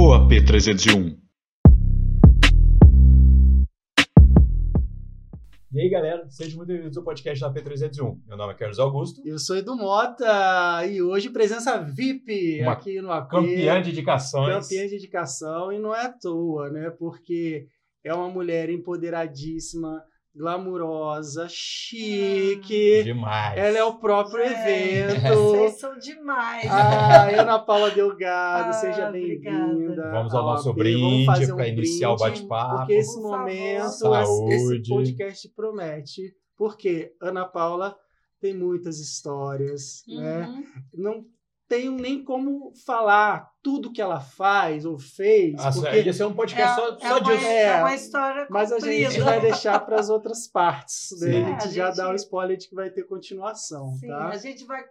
O AP301. E aí, galera, sejam muito bem-vindos ao podcast da P301. Meu nome é Carlos Augusto. Eu sou Edu Mota e hoje presença VIP Uma aqui no AP. Campeã de indicações. Campeã de indicação e não é à toa, né? Porque é uma mulher empoderadíssima, glamurosa, chique. Demais. Ela é o próprio Gente, evento. Vocês são demais. Ah, Ana Paula Delgado, Ah, seja bem-vinda. Vamos ao nosso AP. brinde um para iniciar o bate-papo. Porque esse Por momento, esse- Saúde. esse podcast promete. Porque Ana Paula tem muitas histórias, né? Uhum. não tenho nem como falar tudo que ela faz ou fez, Nossa, porque- ia ser um É, podcast só, é só uma, disso. É, é uma história mas a gente comprida. vai deixar para as outras partes. Né? Sim. A gente É, a já gente- dá o spoiler de que vai ter continuação, Sim, tá? a gente vai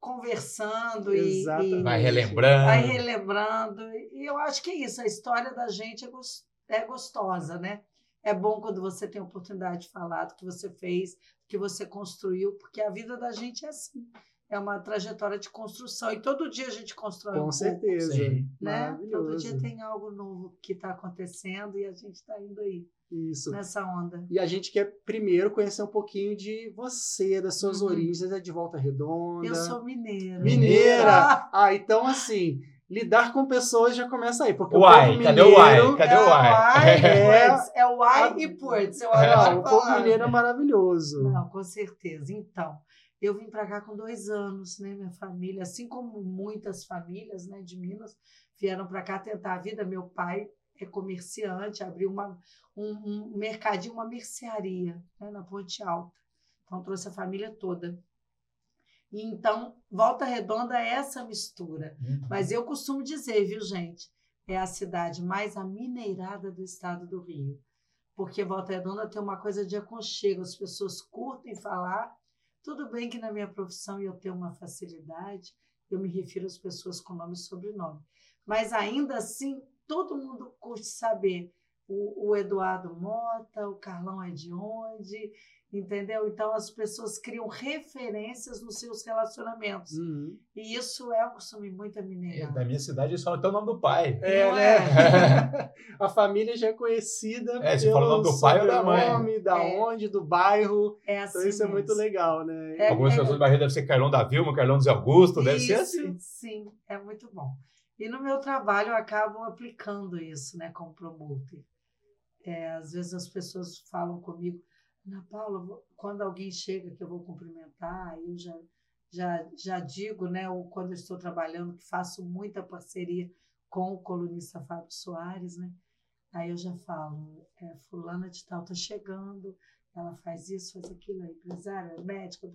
conversando e, e Vai relembrando. vai relembrando. E eu acho que é isso, a história da gente é, gos- é gostosa, né? É bom quando você tem a oportunidade de falar do que você fez, do que você construiu, porque a vida da gente é assim. É uma trajetória de construção. E todo dia a gente constrói um Com pouco. certeza. Sim. né? Todo dia tem algo novo que está acontecendo e a gente está indo aí Isso. nessa onda. E a gente quer primeiro conhecer um pouquinho de você, das suas Uhum. origens, é de Volta Redonda. Eu sou mineira. Mineira! Ah, então assim, lidar com pessoas já começa aí. Porque Uai, o povo cadê o mineiro, uai? Cadê é o uai? uai e É. Ports. É o uai e adoro Não, o povo mineiro é maravilhoso. Não, com certeza. Então, eu vim para cá com dois anos, né? Minha família, assim como muitas famílias né, de Minas, vieram para cá tentar a vida. Meu pai é comerciante, abriu uma, um, um mercadinho, uma mercearia né, na Ponte Alta. Então, trouxe a família toda. E então, Volta Redonda é essa mistura. Mas eu costumo dizer, viu, gente? É a cidade mais amineirada do estado do Rio. Porque Volta Redonda tem uma coisa de aconchego, as pessoas curtem falar. Tudo bem que na minha profissão eu tenho uma facilidade, eu me refiro às pessoas com nome e sobrenome. Mas ainda assim, todo mundo curte saber o, o Eduardo Mota, o Carlão é de onde, entendeu? Então as pessoas criam referências nos seus relacionamentos. Uhum. E isso é um costume muito É, mineirado. Da minha cidade só tem o nome do pai. É, né? é? A família já é conhecida É, você fala o nome do pai ou da mãe? sobrenome, da É. onde, do bairro. É assim Então isso é mesmo. muito legal, né? É, Algumas pessoas do barreiro devem ser Carlão da Vilma, Carlão do Zé Augusto, deve ser assim. Sim, é muito bom. E no meu trabalho eu acabo aplicando isso, né, como promoter. É, às vezes as pessoas falam comigo, Ana Paula, quando alguém chega que eu vou cumprimentar, eu já, já, já digo, né, quando eu estou trabalhando, que faço muita parceria com o colunista Fábio Soares, né? Aí eu já falo, é, fulana de tal está chegando, ela faz isso, faz aquilo, é empresária, é médica,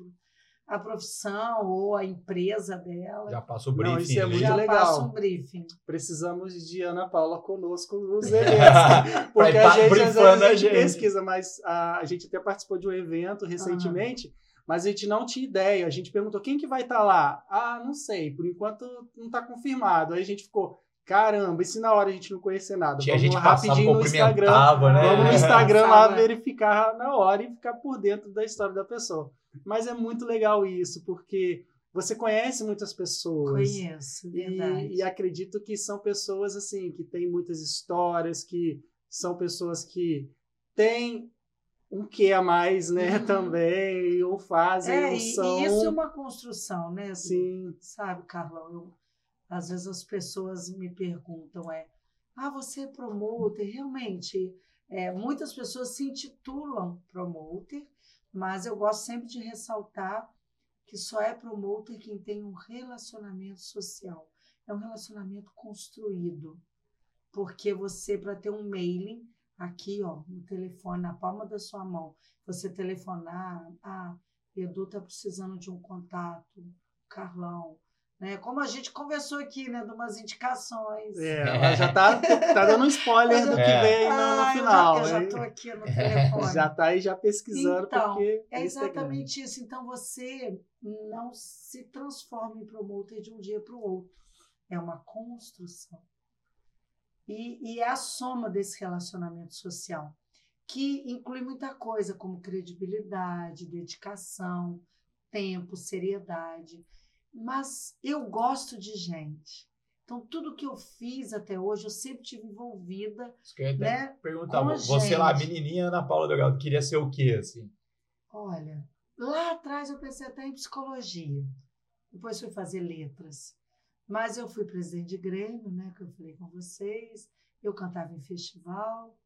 a profissão ou a empresa dela. Já passa o Não, briefing. isso é ali. muito já legal. passa um briefing. Precisamos de Ana Paula conosco nos eventos. Porque a tá gente, às vezes, a gente pesquisa, mas a, a gente até participou de um evento recentemente, mas a gente não tinha ideia. A gente perguntou quem que vai estar lá. Ah, não sei, por enquanto não está confirmado. Aí a gente ficou, caramba, e se na hora a gente não conhecer nada? Tinha Vamos gente rapidinho no Instagram. né? Vamos no É. Instagram lá verificar na hora e ficar por dentro da história da pessoa. Mas é muito legal isso, porque você conhece muitas pessoas. Conheço, verdade. E, e acredito que são pessoas assim que têm muitas histórias, que são pessoas que têm um que a mais, né, Uhum. também, ou fazem, é, ou são. e isso é uma construção, né? Sim, Sabe, Carlão, eu, às vezes as pessoas me perguntam, é, ah, você é promoter? Realmente, é, muitas pessoas se intitulam promoter, mas eu gosto sempre de ressaltar que só é promoter quem tem um relacionamento social. É um relacionamento construído. Porque você, para ter um mailing, aqui, ó, no telefone, na palma da sua mão, você telefonar, ah, Edu está precisando de um contato, Carlão, né? Como a gente conversou aqui, né, de umas indicações. é, ela já tá, tá dando um spoiler do que É. vem no, no Ah, final. Eu já, eu já tô aqui no telefone. Já tá aí já pesquisando, Então, porque É exatamente isso. Então você não se transforma em promoter de um dia para o outro. É uma construção. E, e é a soma desse relacionamento social, que inclui muita coisa, como credibilidade, dedicação, tempo, seriedade. Mas eu gosto de gente. Então, tudo que eu fiz até hoje, eu sempre tive envolvida. Isso que eu ia Né? perguntar. Você lá, gente. menininha Ana Paula Delgado, queria ser o quê, assim? Olha, lá atrás eu pensei até em psicologia. Depois fui fazer letras. Mas eu fui presidente de Grêmio, né? Que eu falei com vocês. Eu cantava em festival.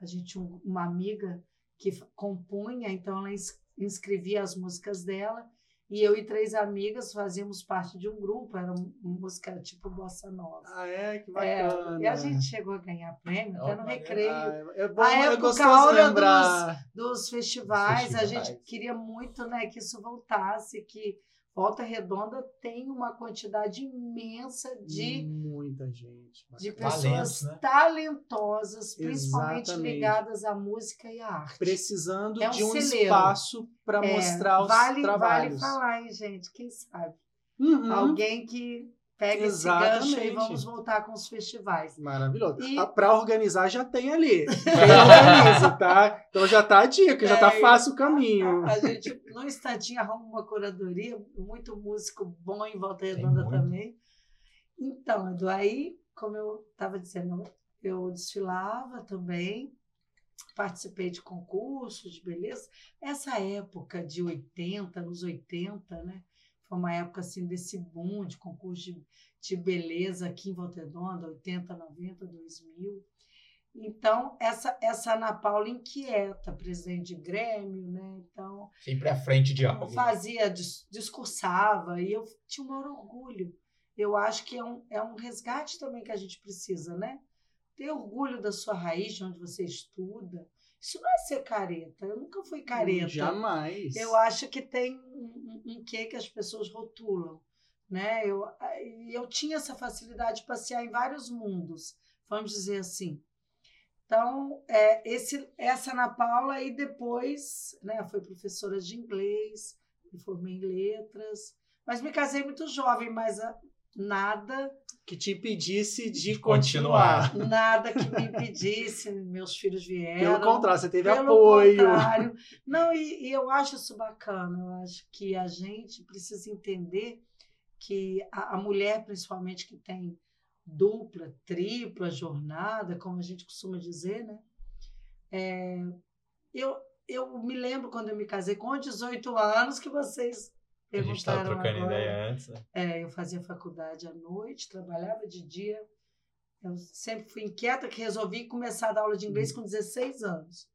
A gente tinha um- uma amiga que compunha, então ela ins- inscrevia as músicas dela. E eu e três amigas fazíamos parte de um grupo, era um- uma música tipo bossa nova. Ah, é? Que É, bacana. e a gente chegou a ganhar prêmio até no recreio Ah, é bom, A é época gostoso áurea lembrar. dos festivais, a gente festivais. queria muito né, que isso voltasse, que Volta Redonda tem uma quantidade imensa de, Muita gente. de bacana. pessoas Talentos, né? talentosas, principalmente Exatamente. ligadas à música e à arte. Precisando É um de um celeiro. espaço para É, mostrar os vale, trabalhos. Vale falar, hein, gente? Quem sabe? Uhum. Alguém que pega esse gancho e Exatamente. vamos voltar com os festivais. Maravilhoso. E- Para organizar já tem ali. Quem organiza, tá? Então já tá a dica, já tá É, fácil o caminho. A gente, no instantinho, arruma uma curadoria, muito músico bom em Volta Redonda também. Então, Edu, aí, como eu estava dizendo, eu desfilava também, participei de concursos de beleza. Essa época de 80, nos 80, né? Foi uma época assim desse boom de concurso de, de beleza aqui em Volta Redonda, 80, 90, 2000. Então, essa, essa Ana Paula inquieta, presidente de Grêmio, né? Então, Sempre à frente de algo. fazia, dis- discursava, e eu tinha o maior orgulho. Eu acho que é um, é um resgate também que a gente precisa, né? Ter orgulho da sua raiz, de onde você estuda. Isso não é ser careta. Eu nunca fui careta. Jamais. Eu acho que tem um, um, quê que as pessoas rotulam, né? Eu, e eu tinha essa facilidade de passear em vários mundos, vamos dizer assim. Então, é, esse, essa Ana Paula, e depois né, foi professora de inglês, me formei em letras, mas me casei muito jovem, mas ah, nada, Que te impedisse de De continuar. continuar. nada que me impedisse, meus filhos vieram. Pelo contrário, você teve Pelo apoio. contrário. Não, e, e eu acho isso bacana. Eu acho que a gente precisa entender que a, a mulher, principalmente, que tem dupla, tripla jornada, como a gente costuma dizer, né? É, eu, eu me lembro quando eu me casei com 18 anos que vocês A gente estava trocando agora. ideia antes. né? É, eu fazia faculdade à noite, trabalhava de dia. Eu sempre fui inquieta que resolvi começar a dar aula de inglês com 16 anos,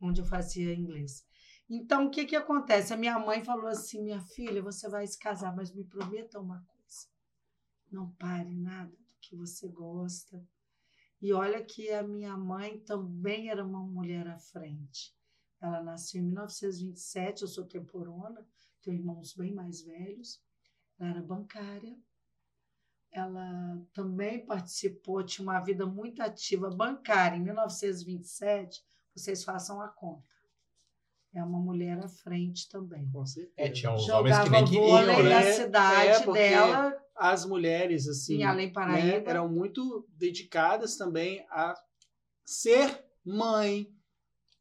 onde eu fazia inglês. Então, o que, que acontece? A minha mãe falou assim: minha filha, você vai se casar, mas me prometa uma coisa. Não pare nada do que você gosta. E olha que a minha mãe também era uma mulher à frente. Ela nasceu em 1927, eu sou temporona, tenho irmãos bem mais velhos. Ela era bancária. Ela também participou, tinha uma vida muito ativa bancária. Em 1927, vocês façam a conta. É uma mulher à frente também. Com certeza. É, tinha uns homens que nem queriam, né? na cidade é, dela, As mulheres, assim, em Além né, Paraíba. eram muito dedicadas também a ser mãe,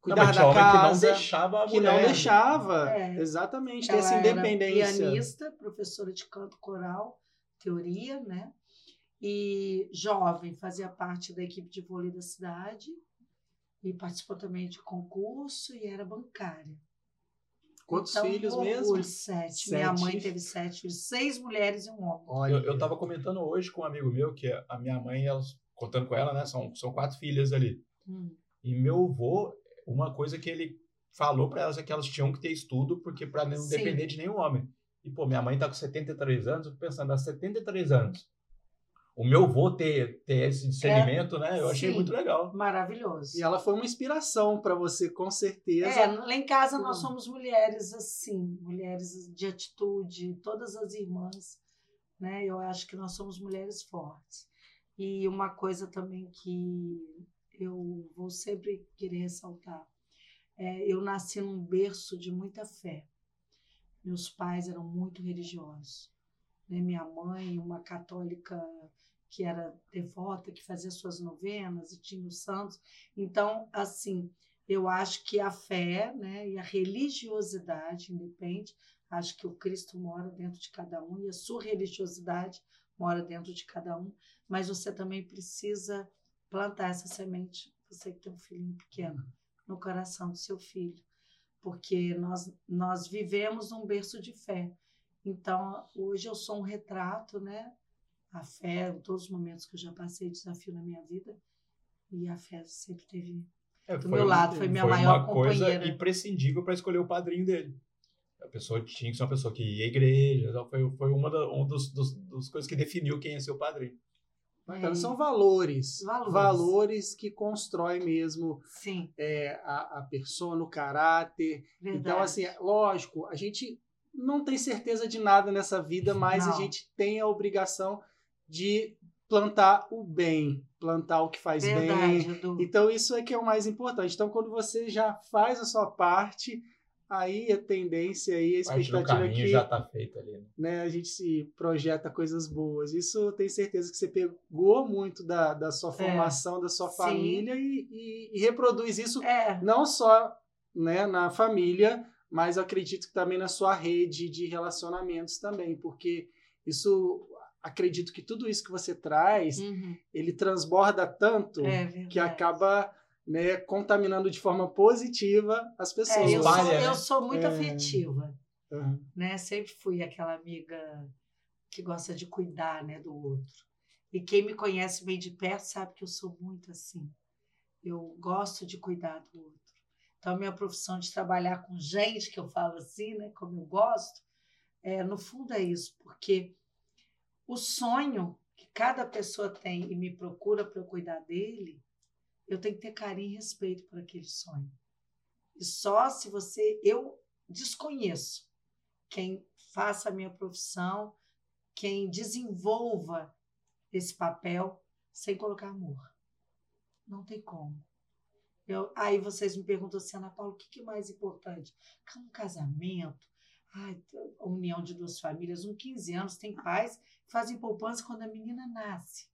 cuidar tinha da homem que não casa. deixava a que mulher. não deixava. É. Exatamente, ter Ela essa era independência. pianista, professora de canto coral, teoria, né? E jovem, fazia parte da equipe de vôlei da cidade e participou também de concurso e era bancária. Quantos Então, filhos orgulho, mesmo? Sete. Minha Sete. mãe teve sete filhos, seis mulheres e um homem. Olha, Eu, eu tava comentando hoje com um amigo meu que a minha mãe, ela, contando com ela, né? São, são quatro filhas ali. Hum. E meu avô, uma coisa que ele falou para elas é que elas tinham que ter estudo, porque para não Sim. depender de nenhum homem. E, pô, minha mãe tá com 73 anos, eu fico pensando, há 73 anos, o meu avô ter, ter esse discernimento, né? Eu achei Sim. muito legal. Maravilhoso. E ela foi uma inspiração para você, com certeza. É, lá em casa nós Hum. somos mulheres assim, mulheres de atitude, todas as irmãs, né? Eu acho que nós somos mulheres fortes. E uma coisa também que eu vou sempre querer ressaltar, é, eu nasci num berço de muita fé. Meus pais eram muito religiosos. Né? Minha mãe, uma católica que era devota, que fazia suas novenas e tinha os santos. Então, assim, eu acho que a fé né, e a religiosidade independe. Acho que o Cristo mora dentro de cada um e a sua religiosidade mora dentro de cada um, mas você também precisa plantar essa semente, você que tem um filhinho pequeno, no coração do seu filho, porque nós, nós vivemos num berço de fé. Então, hoje eu sou um retrato, né? A fé, em todos os momentos que eu já passei desafio na minha vida, e a fé sempre teve É, do meu lado, foi minha maior uma coisa companheira. imprescindível para escolher o padrinho dele. A pessoa tinha que ser uma pessoa que ia à igreja. Foi, foi uma da, um dos, dos, dos coisas que definiu quem ser o padrinho. Bacana. É. São valores, Valores. valores. que constroem mesmo Sim, é, a, a pessoa no caráter. verdade. Então, assim, lógico, a gente não tem certeza de nada nessa vida, mas a Não. gente tem a obrigação de plantar o bem, plantar o que faz bem. verdade, Edu. Então, isso é que é o mais importante. Então, quando você já faz a sua parte, aí a tendência aí, a expectativa é que já está feita ali. Né? né, a gente se projeta coisas boas. Isso eu tenho certeza que você pegou muito da, da sua formação, da sua É. Sim. família e, e- e reproduz isso É, não só né, na família, mas eu acredito que também na sua rede de relacionamentos também, porque isso acredito que tudo isso que você traz, uhum, ele transborda tanto é que acaba né, contaminando de forma positiva as É, pessoas. eu, sou, né? eu sou muito É. afetiva, Uhum. né? Sempre fui aquela amiga que gosta de cuidar, né, do outro. E quem me conhece bem de perto sabe que eu sou muito assim. Eu gosto de cuidar do outro. Então, a minha profissão de trabalhar com gente, que eu falo assim, né, como eu gosto, é, no fundo é isso, porque o sonho que cada pessoa tem e me procura para eu cuidar dele, eu tenho que ter carinho e respeito por aquele sonho. E só se você. Eu desconheço quem faça a minha profissão, quem desenvolva esse papel sem colocar amor. Não tem como. Eu, aí vocês me perguntam assim, Ana Paula, o que, que é mais importante? Um casamento, ai, a união de duas famílias, um 15 anos, tem pais que fazem poupança quando a menina nasce.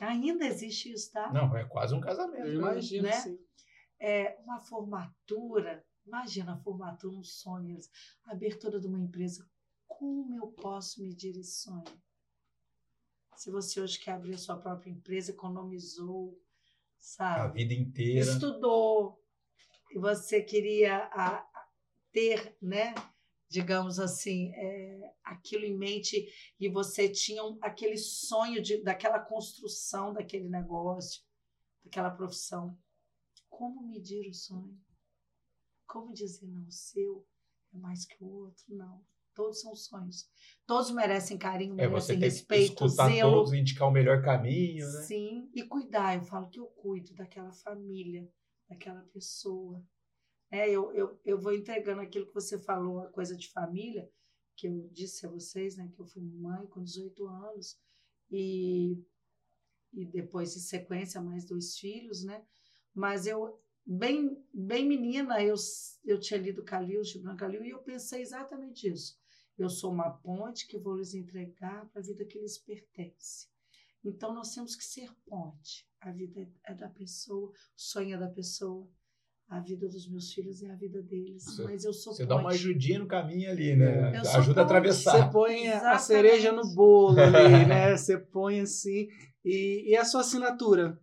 Ainda existe isso, tá? Não, é quase um casamento. Eu né? imagino, né? sim. é, uma formatura, imagina a formatura, um sonho, a abertura de uma empresa. Como eu posso medir esse sonho? Se você hoje quer abrir a sua própria empresa, economizou, A sabe? vida inteira. Estudou, e você queria a- a- ter, né? Digamos assim, é, aquilo em mente, e você tinha um- aquele sonho de, daquela construção daquele negócio, daquela profissão. Como medir o sonho? Como dizer, não, o seu é mais que o outro? Não. Todos são sonhos. Todos merecem carinho, É, merecem respeito, escutar zelo. todos indicar o melhor caminho, né? Sim, e cuidar. Eu falo que eu cuido daquela família, daquela pessoa. É, eu, eu, eu vou entregando aquilo que você falou, a coisa de família, que eu disse a vocês, né, que eu fui mãe com 18 anos, e, e depois, em sequência, mais dois filhos, né? Mas eu, bem, bem menina, eu, eu tinha lido Calil, Gibran Calil, e eu pensei exatamente isso. Eu sou uma ponte que vou lhes entregar para a vida que lhes pertence. Então, nós temos que ser ponte. A vida é da pessoa, o sonho é da pessoa. A vida dos meus filhos é a vida deles. Você- mas eu sou Você ponte. dá uma ajudinha no caminho ali, né? Eu Ajuda a atravessar. Você põe a Exatamente. cereja no bolo ali, né? Você põe assim. E, e a sua assinatura.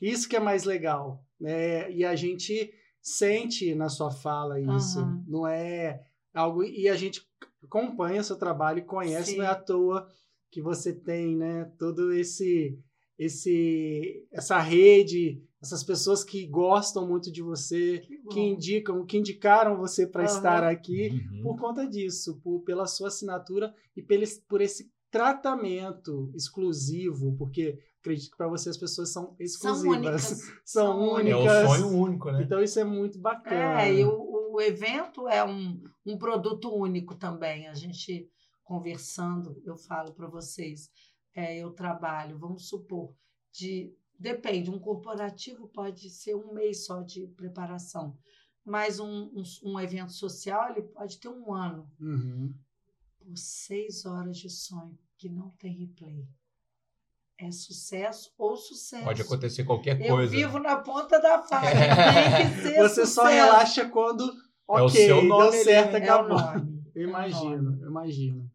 Isso que é mais legal. Né? E a gente sente na sua fala isso. Aham. Não é algo. E a gente acompanha seu trabalho e conhece, Sim. não é à toa que você tem, né? Todo esse. esse essa rede, essas pessoas que gostam muito de você, Que que indicam, que indicaram você para Aham. estar aqui Uhum. por conta disso, por, pela sua assinatura e pelo, por esse tratamento exclusivo, porque acredito que para você as pessoas são São exclusivas. únicas. São É únicas. o sonho único, né? Então isso é muito bacana. É, e o, o evento é um, um produto único também. A gente conversando, eu falo para vocês, é, eu trabalho, vamos supor, de depende, um corporativo pode ser um mês só de preparação, mas um, um, um evento social ele pode ter um ano Uhum. por seis horas de sonho que não tem replay. É sucesso ou sucesso. Pode acontecer qualquer Eu coisa. vivo na ponta da faca. Tem que ser Você só sucesso. relaxa quando É o ok, seu nome deu certo? É o acabou. nome. Eu É o imagino, nome. eu imagino.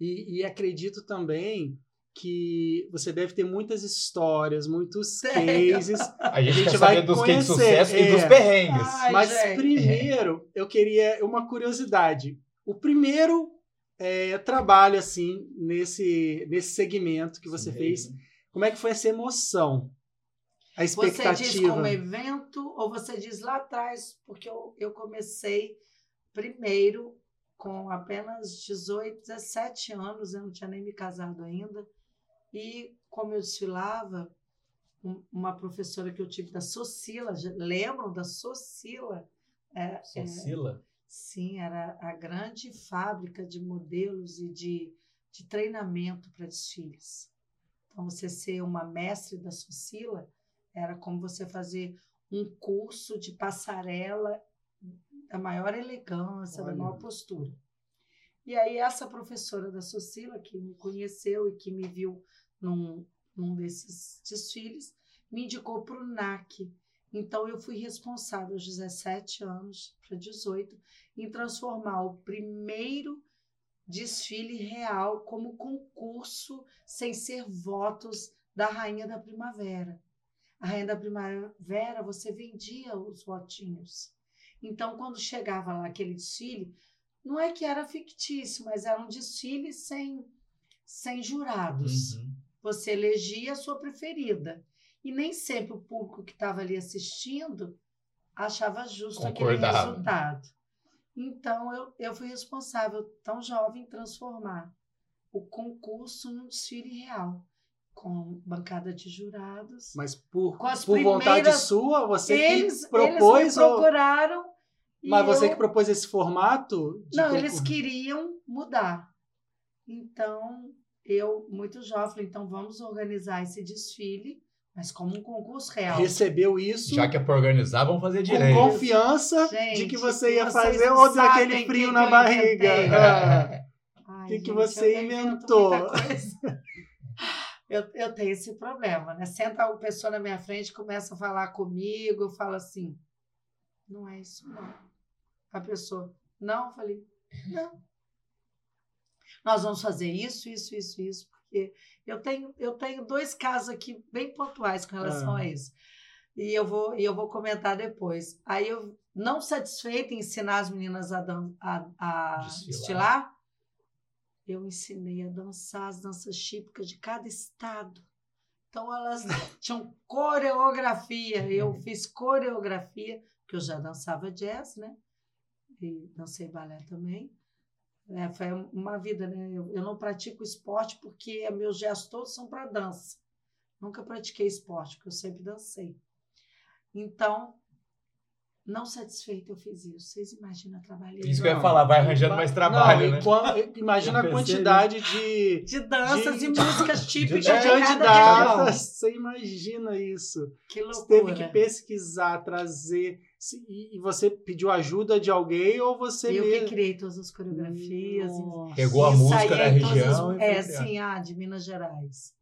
E, e acredito também que você deve ter muitas histórias, muitos cases. A gente, A gente quer vai saber dos cases de conhecer, sucesso e é. dos perrengues. Ai, Mas gente. primeiro, eu queria uma curiosidade. O primeiro é, trabalho, assim, nesse, nesse segmento que você Sim, fez, né? como é que foi essa emoção? A Você diz expectativa. como evento ou você diz lá atrás? Porque eu, eu comecei primeiro com apenas 18, 17 anos, eu não tinha nem me casado ainda. E como eu desfilava, um- uma professora que eu tive da Socila, lembram da Socila? É, é, Socila? Sim, era a grande fábrica de modelos e de, de treinamento para desfiles. Então, você ser uma mestre da Socila era como você fazer um curso de passarela da maior elegância, da Olha. maior postura. E aí, essa professora da Socila, que me conheceu e que me viu num, num desses desfiles, me indicou para o NAC. Então, eu fui responsável aos 17 anos para 18 em transformar o primeiro desfile real como concurso sem ser votos da Rainha da Primavera. A Rainha da Primavera, você vendia os votinhos. Então, quando chegava lá aquele desfile, não é que era fictício, mas era um desfile sem, sem jurados Uhum. Você elegia a sua preferida. E nem sempre o público que estava ali assistindo achava justo aquele resultado. Então, eu, eu fui responsável, tão jovem, em transformar o concurso num desfile real, com bancada de jurados. Mas por, por vontade sua, você eles, que propôs eles me ou... procuraram. e Mas você eu- que propôs esse formato? Não, concurso? eles queriam mudar. Então, eu, muito jovem, falei, então vamos organizar esse desfile, mas como um concurso real. recebeu isso Já que é pra organizar, vamos fazer com direito. confiança de Gente, que você ia fazer ou deu sabem aquele o frio na barriga. Ah, Ai, que que você inventou? Eu, eu tenho esse problema, né? Senta uma pessoa na minha frente, começa a falar comigo, eu falo assim, não é isso não. A pessoa, não, eu falei, não. Nós vamos fazer isso, isso, isso, isso, porque eu tenho, eu tenho dois casos aqui bem pontuais com relação Ah. a isso. E eu vou, e eu vou comentar depois. Aí eu, não satisfeita em ensinar as meninas a, dan- a, a desfilar, eu ensinei a dançar as danças típicas de cada estado. Então elas tinham coreografia, eu fiz coreografia, porque eu já dançava jazz, né? E dancei balé também. É, foi uma vida, né? Eu, eu não pratico esporte porque meus gestos todos são para dança. Nunca pratiquei esporte, porque eu sempre dancei. Então, não satisfeita, eu fiz isso. Vocês imaginam, eu trabalhei Isso que eu ia falar, vai arranjando mais trabalho, Não, né? e imagina a quantidade de, de danças De- e músicas típicas de- de, de cada região. Você imagina isso. Que Você loucura. teve que pesquisar, trazer. E e você pediu ajuda de alguém ou você Eu que mesmo? criei todas as coreografias. Nossa. Pegou a música da região as- É, sim, a de Minas Gerais.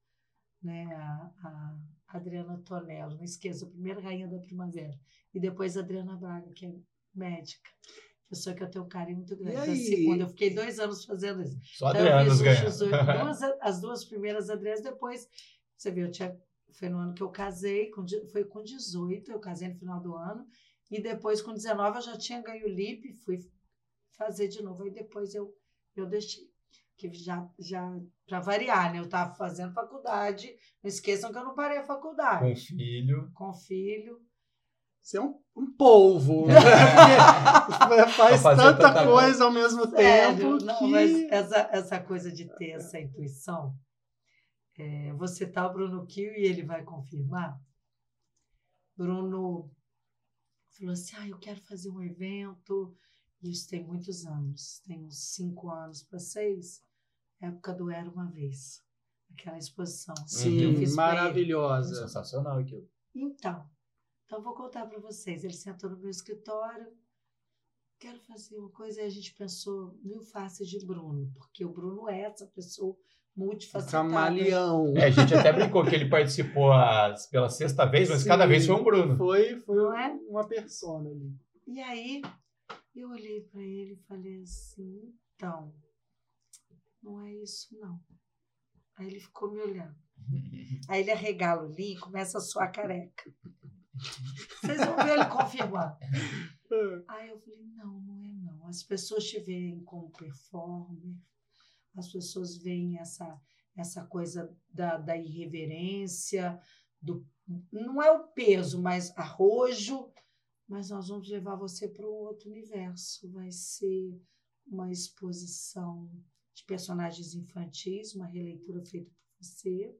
Né? A, a Adriana Tonello, não esqueça, a primeira rainha da primavera. E depois a Adriana Braga, que é médica. Pessoa que eu tenho um carinho muito grande. E A aí? segunda, eu fiquei dois anos fazendo isso. Só Então. 18 duas, as duas primeiras Adrianas, depois, você viu, eu tinha, foi no ano que eu casei, com, foi com 18, eu casei no final do ano, e depois com 19 eu já tinha ganho o LIP, fui fazer de novo, aí depois eu, eu deixei. Que já, já para variar, né? Eu estava fazendo faculdade, não esqueçam que eu não parei a faculdade. Com filho. Com filho. Você é um, um polvo. né? Faz tanta tanta coisa ao mesmo Sério, tempo não, que. mas essa, essa coisa de ter essa intuição, é, você tá o Bruno Kiel e ele vai confirmar. Bruno falou assim: ah, eu quero fazer um evento. Isso tem muitos anos, tem uns cinco anos para seis, época do Era Uma Vez, aquela exposição. eu Sim, fiz pra ele. maravilhosa. Sensacional aquilo. Então, então eu vou contar para vocês. Ele sentou no meu escritório, quero fazer uma coisa. E a gente pensou mil faces de Bruno, porque o Bruno é essa pessoa multifacetada. Camaleão. É, a gente até brincou que ele participou as- pela sexta vez, mas cada Sim. vez foi um Bruno. Foi, foi Não é? uma persona ali. E aí eu olhei para ele e falei assim: então, não é isso não. Aí ele ficou me olhando. Aí ele arregala o linho e começa a suar careca. Vocês vão ver ele confirmar. Aí eu falei, não, não é não. As pessoas te veem como performer, as pessoas veem essa, essa coisa da, da irreverência, do, não é o peso, mas arrojo, mas nós vamos levar você para um outro universo. Vai ser uma exposição de personagens infantis, uma releitura feita por você.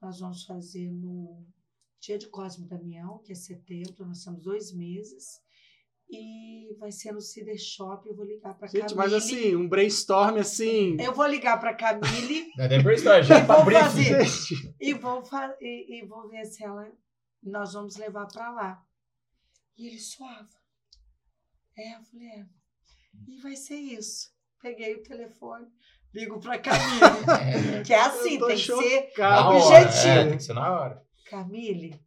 Nós vamos fazer no Dia de Cosme Damião, que é setembro, nós temos dois meses. E vai ser no Cider Shop. Eu vou ligar para Camille. Gente, mas assim, um brainstorm assim. Eu vou ligar para Camille. Não é nem brainstorm, já tá vou briefing. fazer. Gente, e vou, fa- e, e vou ver se ela. Nós vamos levar para lá. E ele suava. É, eu falei, é. E vai ser isso. Peguei o telefone, ligo para Camille. que é assim, tem que ser. Na chocado. hora, objetivo. é, tem que ser na hora. Camille,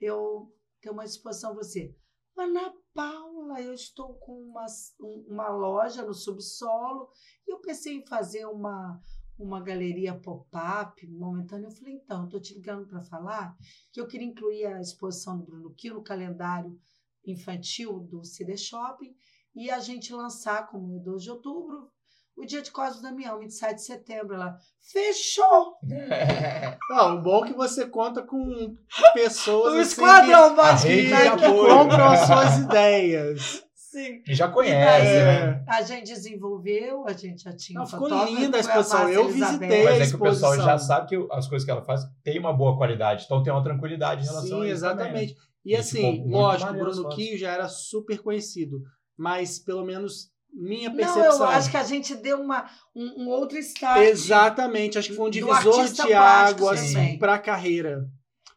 eu tenho uma disposição para você. Ana Paula, eu estou com uma, um- uma loja no subsolo e eu pensei em fazer uma, uma galeria pop-up momentânea. Eu falei, então, estou te ligando para falar que eu queria incluir a exposição do Bruno Kiel no calendário infantil do CD Shopping e a gente lançar, como é 12 de outubro, o dia de Cosme Damião, 27 de setembro. Ela, fechou! Não, o bom é que você conta com pessoas O assim, esquadrão que, rede que, que apoio. compram as suas ideias. Sim. E já E conhece, daí, né? A gente desenvolveu, a gente já tinha Não, um ficou fotógrafo, linda a exposição. Eu visitei. Mas é que o pessoal já sabe que as coisas que ela faz tem uma boa qualidade, então tem uma tranquilidade em relação Sim, a isso também, né? exatamente. E E assim, lógico, o Bruno. Kio já era super conhecido, mas pelo menos minha Não, percepção. eu acho que a gente deu uma, um, um outro start. Exatamente, acho que foi um divisor de água assim, para a carreira.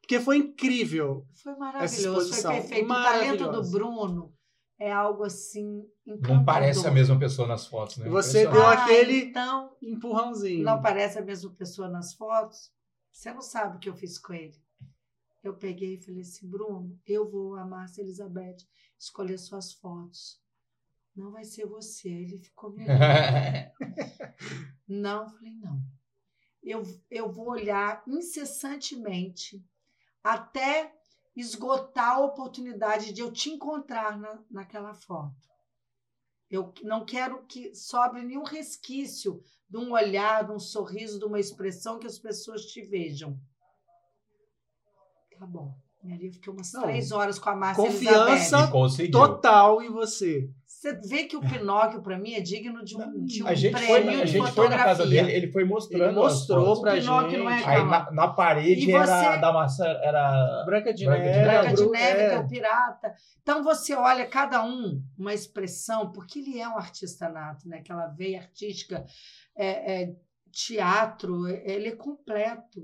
Porque foi incrível. Foi Essa maravilhoso, exposição, foi perfeito. O talento do. Bruno é algo assim encantador. Não parece a mesma pessoa nas fotos, né? Você deu Ah, aquele- Então, Empurrãozinho. não parece a mesma pessoa nas fotos. Você não sabe o que eu fiz com ele. Eu peguei e falei assim, Bruno, eu vou, a Márcia Elizabeth, escolher suas fotos. Não vai ser você. Aí Ele ficou me olhando. Não, falei, não. Eu, eu vou olhar incessantemente até esgotar a oportunidade de eu te encontrar na, naquela foto. Eu não quero que sobre nenhum resquício de um olhar, de um sorriso, de uma expressão que as pessoas te vejam. Tá bom. E ali eu fiquei umas Não, três horas com a Márcia confiança Elizabeth. E. Total em você. Você vê que o Pinóquio, para mim, é digno de um, de um A gente, prêmio foi, a de gente foi na casa fotografia. dele, ele foi mostrando. Ele mostrou pra O Pinóquio não é gente. Aí na, na parede E era você- da maçã, era. Branca de Branca Neve. Branca de Neve, é. que é o pirata. Então você olha cada um, uma expressão, porque ele é um artista nato, né? Aquela veia artística, é, é, teatro, ele é completo.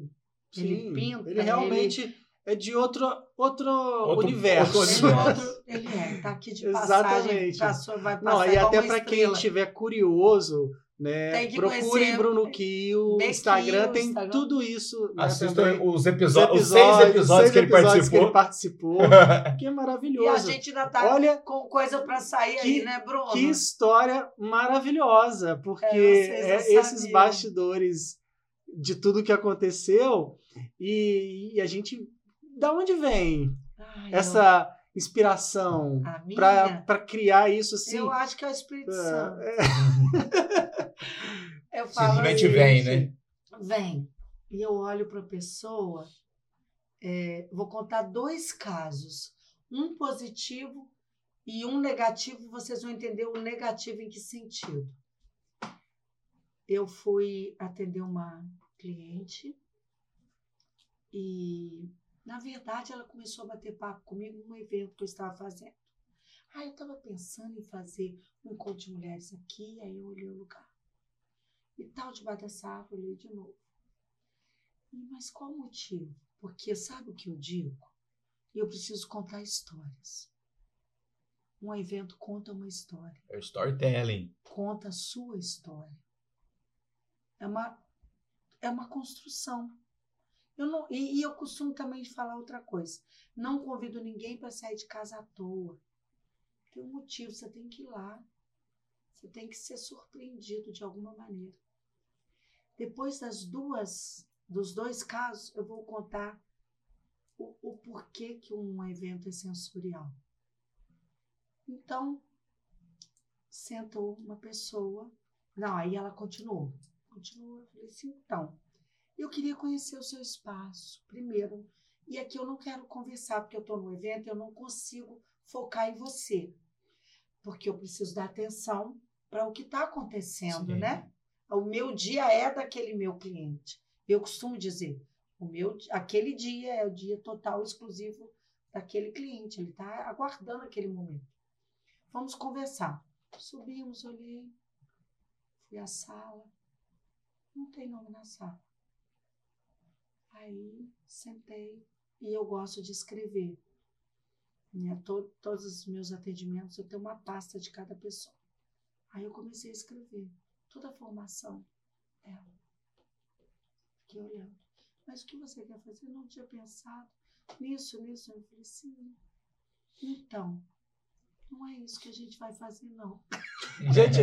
ele Sim, pinta, Ele realmente é de outro, outro, Outro- universo. outro Ele, é outro- ele é, tá aqui de passagem, Exatamente. passou, vai passar Não, e até para quem estiver curioso, né? Tem que Procure conhecer Bruno Kio, Instagram, tem Instagram. tudo isso. Né, Assistam os Os episódios, os seis episódios seis que ele episódios que ele participou. que é E a maravilhoso. gente ainda tá Olha com coisa para sair que- aí, né, Bruno? que história maravilhosa, porque É, é, esses bastidores de tudo que aconteceu e, e a gente da onde vem Ai, eu- essa inspiração a minha, para criar isso assim? eu acho que é o Espírito Santo. É, Eu falo, Simplesmente vem, né? vem. E eu olho para a pessoa, é, vou contar dois casos, um positivo e um negativo. Vocês vão entender o negativo em que sentido. Eu fui atender uma cliente e, na verdade, ela começou a bater papo comigo num evento que eu estava fazendo. Ah, eu estava pensando em fazer um encontro de mulheres aqui, aí eu olhei o lugar. E tal, debaixo dessa árvore, eu olhei de novo. E, Mas qual o motivo? Porque sabe o que eu digo? Eu preciso contar histórias. Um evento conta uma história É o storytelling. conta a sua história. É uma, é uma construção. Eu não, e, e eu costumo também falar outra coisa. Não convido ninguém para sair de casa à toa. Tem um motivo, você tem que ir lá. Você tem que ser surpreendido de alguma maneira. Depois das duas, dos dois casos, eu vou contar o, o porquê que um evento é sensorial. Então, sentou uma pessoa. Não, aí ela continuou. Continuou. Eu falei assim, então, eu queria conhecer o seu espaço, primeiro. E aqui eu não quero conversar, porque eu estou no evento, eu não consigo focar em você. Porque eu preciso dar atenção para o que está acontecendo, Sim. né? O meu dia é daquele meu cliente. Eu costumo dizer, o meu, aquele dia é o dia total exclusivo daquele cliente. Ele está aguardando aquele momento. Vamos conversar. Subimos, olhei, fui à sala. Não tem nome na sala. Aí sentei e eu gosto de escrever. Né? Todo, todos os meus atendimentos eu tenho uma pasta de cada pessoa. Aí eu comecei a escrever toda a formação dela. Fiquei olhando. Mas o que você quer fazer? Eu não tinha pensado nisso, nisso. Eu falei, sim. Então, não é isso que a gente vai fazer, não. Gente,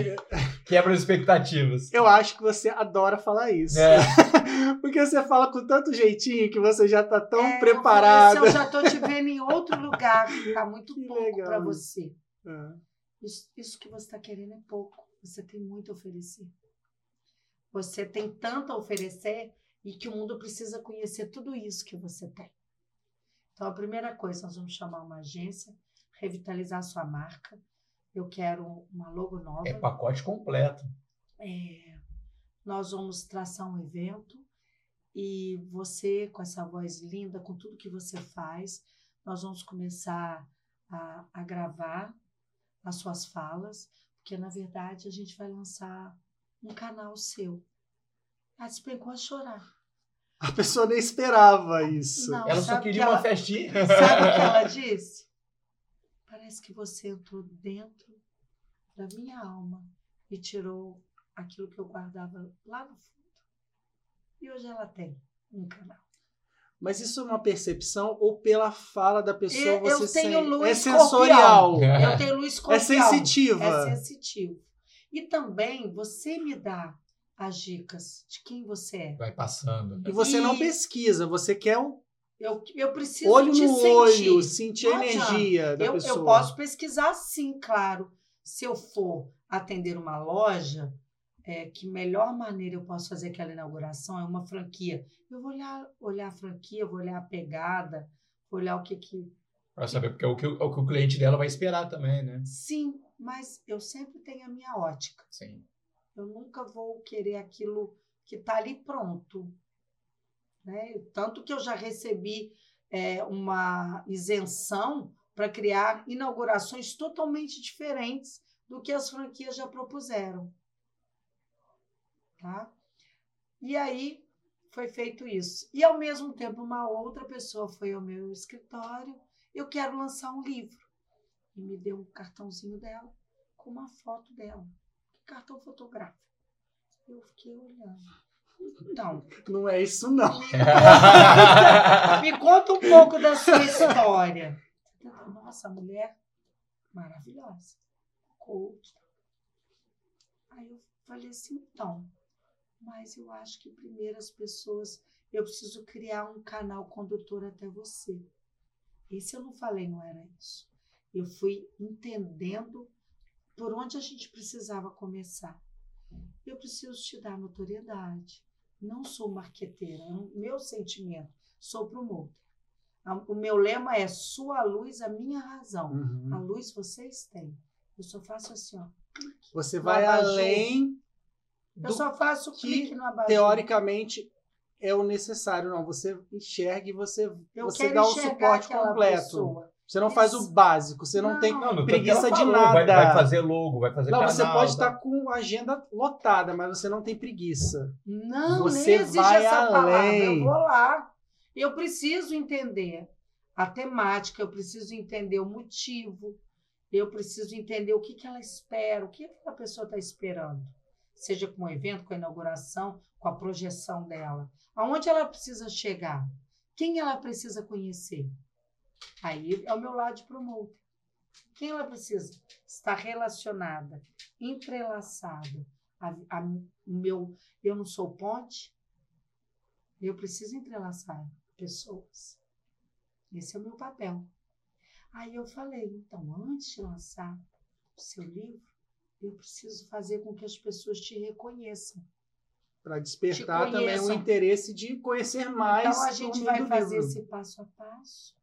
quebra as expectativas. Eu acho que você adora falar isso. É. Porque você fala com tanto jeitinho que você já está tão é, preparado. Eu, eu já estou te vendo em outro lugar, está muito que pouco para você. É. Isso, isso que você está querendo é pouco. Você tem muito a oferecer. Você tem tanto a oferecer e que o mundo precisa conhecer tudo isso que você tem. Então, a primeira coisa, nós vamos chamar uma agência revitalizar sua marca. Eu quero uma logo nova. É pacote completo. É, nós vamos traçar um evento e você, com essa voz linda, com tudo que você faz, nós vamos começar a, a gravar as suas falas, porque na verdade a gente vai lançar um canal seu. Ela despencou a chorar. A pessoa nem esperava isso. Não, ela só queria que uma ela, festinha. Sabe o que ela disse? Parece que você entrou dentro da minha alma e tirou aquilo que eu guardava lá no fundo. E hoje ela tem um canal. Mas isso é uma percepção ou pela fala da pessoa eu, você eu tenho luz é sensorial. Eu tenho luz escorpião. É sensitiva. É sensitivo. E também você me dá as dicas de quem você é. Vai passando. E você e... não pesquisa, você quer o eu, eu preciso olho te no sentir. olho, sentir a energia da eu, pessoa. Eu posso pesquisar sim, claro. Se eu for atender uma loja, é, que melhor maneira eu posso fazer aquela inauguração é uma franquia. Eu vou olhar, olhar a franquia, vou olhar a pegada, vou olhar o que que... Para saber, porque é o que, é o que o cliente dela vai esperar também, né? Sim, mas eu sempre tenho a minha ótica. Sim. Eu nunca vou querer aquilo que está ali pronto. Né? Tanto que eu já recebi é, uma isenção para criar inaugurações totalmente diferentes do que as franquias já propuseram. Tá? E aí foi feito isso. E ao mesmo tempo, uma outra pessoa foi ao meu escritório. Eu quero lançar um livro. E me deu um cartãozinho dela com uma foto dela. Cartão fotográfico. Eu fiquei olhando. Então. Não é isso, não. Me conta um pouco da sua história. Nossa, mulher maravilhosa. Coach. Aí eu falei assim, então. Mas eu acho que primeiro as pessoas. Eu preciso criar um canal condutor até você. Esse eu não falei, não era isso. Eu fui entendendo por onde a gente precisava começar. Eu preciso te dar notoriedade não sou marqueteira, é o meu sentimento, sou promotor. O meu lema é sua luz, a minha razão. Uhum. A luz vocês têm. Eu só faço assim, ó. Você vai além. Eu só faço clique no abajur. Teoricamente é o necessário, não. Você enxerga e você, você dá o suporte completo. Pessoa. Você não faz o básico, você não, não tem não, preguiça de nada. Vai, vai, fazer logo, vai fazer Não, canal, você pode estar tá com a agenda lotada, mas você não tem preguiça. Não, você nem vai essa além. palavra. Eu vou lá. Eu preciso entender a temática, eu preciso entender o motivo, eu preciso entender o que, que ela espera, o que a pessoa está esperando. Seja com o evento, com a inauguração, com a projeção dela. Aonde ela precisa chegar? Quem ela precisa conhecer? Aí é o meu lado de promoter. Quem ela precisa? Estar relacionada, entrelaçada a, a, meu, eu não sou ponte, eu preciso entrelaçar pessoas. Esse é o meu papel. Aí eu falei, então, antes de lançar o seu livro, eu preciso fazer com que as pessoas te reconheçam. Para despertar também o interesse de conhecer mais. Então a gente vai fazer livro. esse passo a passo.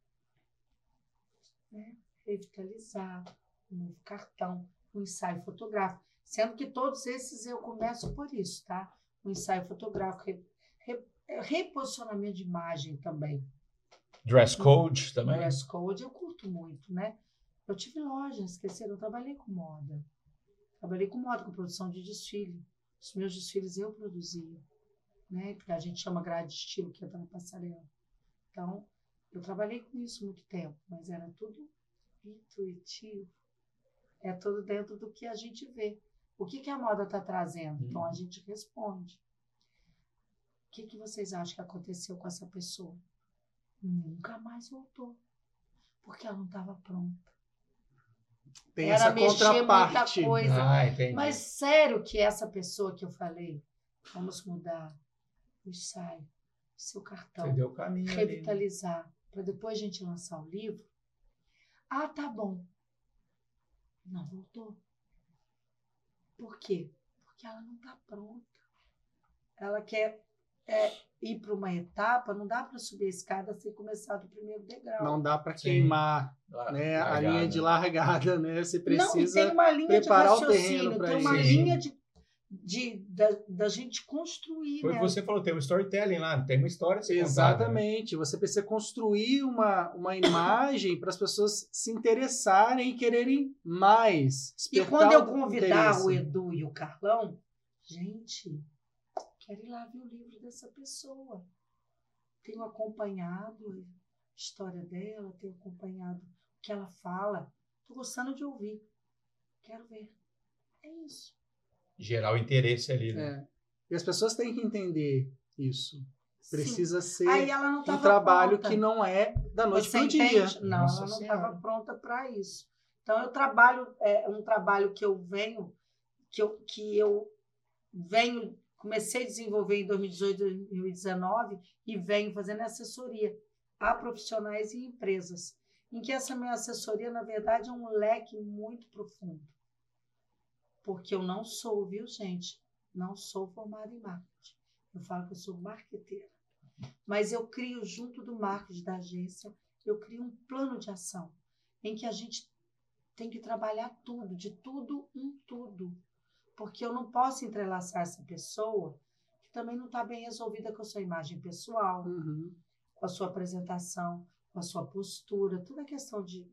Né? Revitalizar, um novo cartão, um ensaio fotográfico. Sendo que todos esses eu começo por isso, tá? Um ensaio fotográfico, re, re, reposicionamento de imagem também. Dress code também? Dress code eu curto muito, né? Eu tive loja, esqueceram, eu trabalhei com moda. Trabalhei com moda, com produção de desfile. Os meus desfiles eu produzia, né? Que a gente chama grade de estilo, que é na passarela. Então, eu trabalhei com isso muito tempo, mas era tudo intuitivo. É tudo dentro do que a gente vê. O que, que a moda está trazendo? Hum. Então, a uhum. gente responde. O que, que vocês acham que aconteceu com essa pessoa? Nunca mais voltou. Porque ela não estava pronta. Tem Era essa contraparte. Muita coisa. Ah, Mas sério que essa pessoa que eu falei, vamos mudar o ensaio, seu cartão, Você deu caminho revitalizar, né? Para depois a gente lançar o livro. Ah, tá bom. Não voltou. Por quê? Porque ela não está pronta. Ela quer é, ir para uma etapa, não dá para subir a escada sem começar do primeiro degrau. Não dá para queimar né, a linha de largada, né? Você precisa não, tem uma linha preparar de raciocínio, o terreno tem uma linha de, de da, da gente construir. Foi o né? que você falou, tem um storytelling lá, tem uma história se Exatamente. Contar, né? Você precisa construir uma, uma imagem para as pessoas se interessarem e quererem mais. E quando eu convidar o Edu e o Carlão, gente, Quero ir lá ver o livro dessa pessoa. Tenho acompanhado a história dela, tenho acompanhado o que ela fala. Estou gostando de ouvir. Quero ver. É isso. Gerar o interesse ali, né? É. E as pessoas têm que entender isso. Precisa Sim. ser um trabalho pronta. que não é da noite para o dia. Não, Nossa ela não estava pronta para isso. Então eu trabalho é um trabalho que eu venho que eu, que eu venho Comecei a desenvolver em 2018, 2019 e venho fazendo assessoria a profissionais e empresas, em que essa minha assessoria, na verdade, é um leque muito profundo. Porque eu não sou, viu, gente? Não sou formada em marketing. Eu falo que eu sou marqueteira. Mas eu crio, junto do marketing da agência, eu crio um plano de ação em que a gente tem que trabalhar tudo, de tudo em tudo porque eu não posso entrelaçar essa pessoa que também não está bem resolvida com a sua imagem pessoal, uhum. com a sua apresentação, com a sua postura, toda a questão de,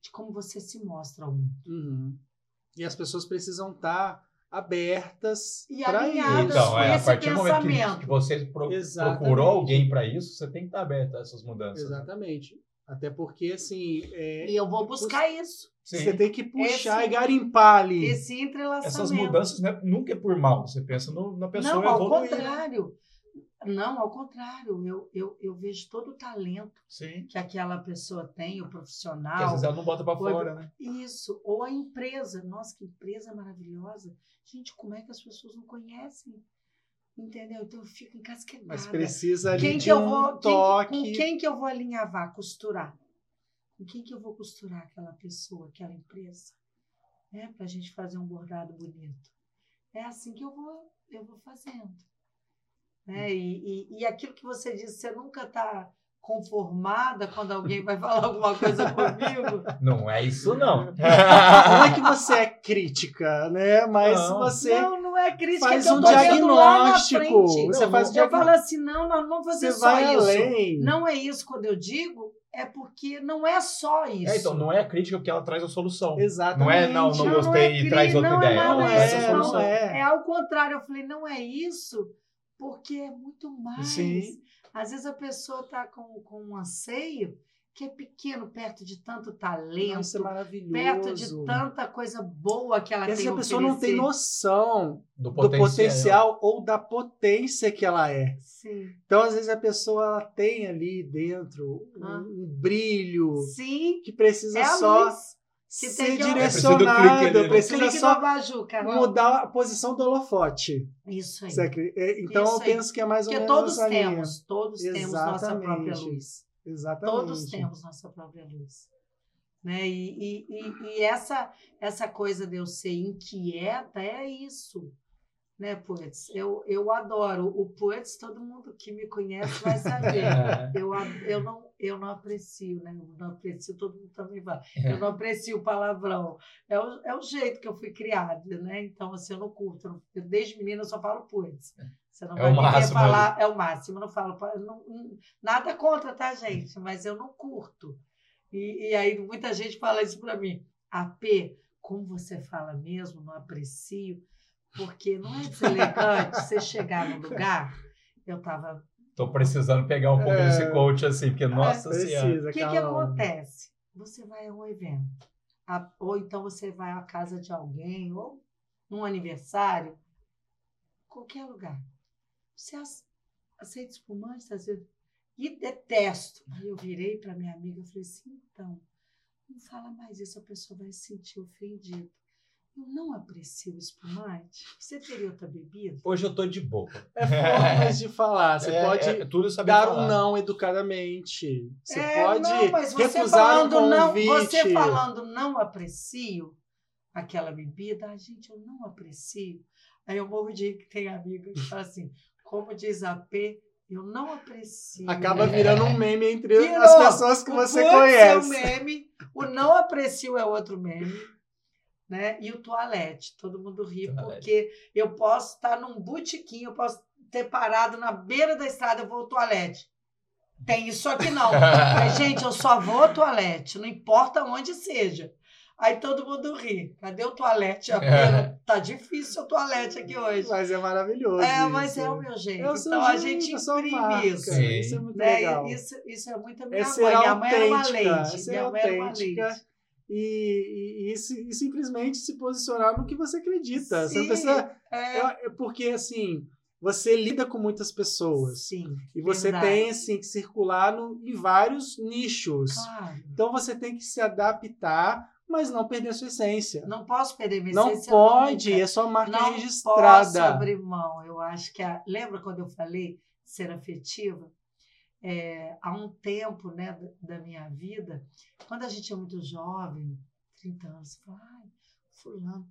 de como você se mostra um. Uhum. E as pessoas precisam estar abertas e alinhadas então, é, a partir pensamento. do momento que, você pro, procurou alguém para isso, você tem que estar aberto a essas mudanças. Né? Exatamente. Né? Até porque, assim. É, e eu vou buscar isso. Sim. Você tem que puxar esse, e garimpar ali. Esse entrelaçamento. Essas mudanças né, nunca é por mal. Você pensa no, na pessoa Não, ao evoluir. contrário. Não, ao contrário. Eu, eu, eu vejo todo o talento Sim. que aquela pessoa tem, o profissional. Que às vezes ela não bota para fora, né? Isso. Ou a empresa. Nossa, que empresa maravilhosa. Gente, como é que as pessoas não conhecem? Entendeu? Então eu fico encasquetada. Mas precisa ali quem de que um vou, toque. Quem, com quem que eu vou alinhavar, costurar? Com quem que eu vou costurar aquela pessoa, aquela empresa? Né? Para a gente fazer um bordado bonito. É assim que eu vou, eu vou fazendo. Né? E, e, e aquilo que você disse, você nunca está conformada quando alguém vai falar alguma coisa comigo. Não é isso, não. não é que você é crítica, né? Mas não. você. Não, não é crítica, faz um diagnóstico. Você não, faz eu diagnóstico. falo assim: não, nós não vamos fazer você só vai isso. Além. Não é isso quando eu digo. É porque não é só isso. É, então, não é a crítica que ela traz a solução. Exatamente. Não é, não, não, não gostei é e traz outra não ideia. É não, é, não é. É ao contrário. Eu falei, não é isso, porque é muito mais. Sim. Às vezes a pessoa está com, com um anseio que é pequeno perto de tanto talento, Isso é maravilhoso. perto de tanta coisa boa que ela Essa tem a pessoa não tem noção do potencial. do potencial, ou da potência que ela é. Sim. Então, às vezes, a pessoa ela tem ali dentro um, ah. um brilho Sim. que precisa é só Que ser tem que- É, precisa do clique direcionado, ali, né? precisa Clique só Carol. mudar a posição do holofote. Isso aí. É, Então Isso eu aí. penso que é mais ou Porque menos todos linha. temos, todos temos nossa própria Exatamente. luz. Exatamente. Todos temos nossa própria luz. Né? E, e, e, e essa, essa coisa de eu ser inquieta é isso. Né, Puetz? Eu, eu adoro. O Puetz, todo mundo que me conhece vai saber. eu, a- eu, não, eu não aprecio, né? Eu não aprecio, todo mundo também vai. Eu não aprecio o palavrão. É o, é o jeito que eu fui criada, né? Então, assim, eu não curto. Eu, eu, desde menina eu só falo Puetz. Você não É vai o máximo falar, é o máximo. Eu não falo, eu não- não- nada contra, tá, gente? Mas eu não curto. E, e aí muita gente fala isso para mim. AP, como você fala mesmo, não aprecio, porque não é deselegante você chegar no lugar. Eu estava Tô precisando pegar um pouco É. desse coach assim, porque, nossa senhora. Precisa, O que, que acontece? Você vai a um evento, a- ou então você vai à casa de alguém, ou num aniversário, qualquer lugar. Você ace- aceita espumante, às vezes, e detesto. Aí eu virei para minha amiga e falei assim: então, não fala mais isso, a pessoa vai se sentir ofendida. Eu não aprecio espumante. Você teria outra bebida? Hoje eu tô de boca. É formas de falar. Você É, pode é, tudo saber dar falar. um não educadamente. Você É, pode não, mas você recusar um falando não, convite. você falando não aprecio aquela bebida, a gente eu não aprecio. Aí eu morro de que tem amiga que fala assim, como diz a P, eu não aprecio. Acaba virando um meme entre Virou. as pessoas que O você putz É um conhece. meme, o não aprecio é outro meme. Né? E o toalete, todo mundo ri, Toalete. porque eu posso estar num botequim, eu posso ter parado na beira da estrada, eu vou ao toalete. Tem isso aqui não. Mas, gente, eu só vou ao toalete, não importa onde seja. Aí todo mundo ri. Cadê o toalete? Beira? Tá difícil o toalete aqui hoje. Mas é maravilhoso. É, mas isso. é o meu jeito. É seu Então a gente imprime isso. Sim. Isso é muito Né? legal. Isso, isso é muito a minha É mãe. Minha mãe era uma autêntica, leite. é Minha mãe era uma autêntica. E, e, e e simplesmente se posicionar no que você acredita. Você não Sim, precisa. É, É, porque, assim, você lida com muitas pessoas. sim. E você verdade. tem, assim, que circular no, em vários nichos. Claro. Então você tem que se adaptar, mas não perder a sua essência. Não posso perder minha Não essência pode, nunca. é sua marca não posso registrada. abrir mão. Eu acho que a, lembra quando eu falei ser afetiva? É, há um tempo, né, da, minha vida, quando a gente é muito jovem, 30 anos, fala, ai, fulano,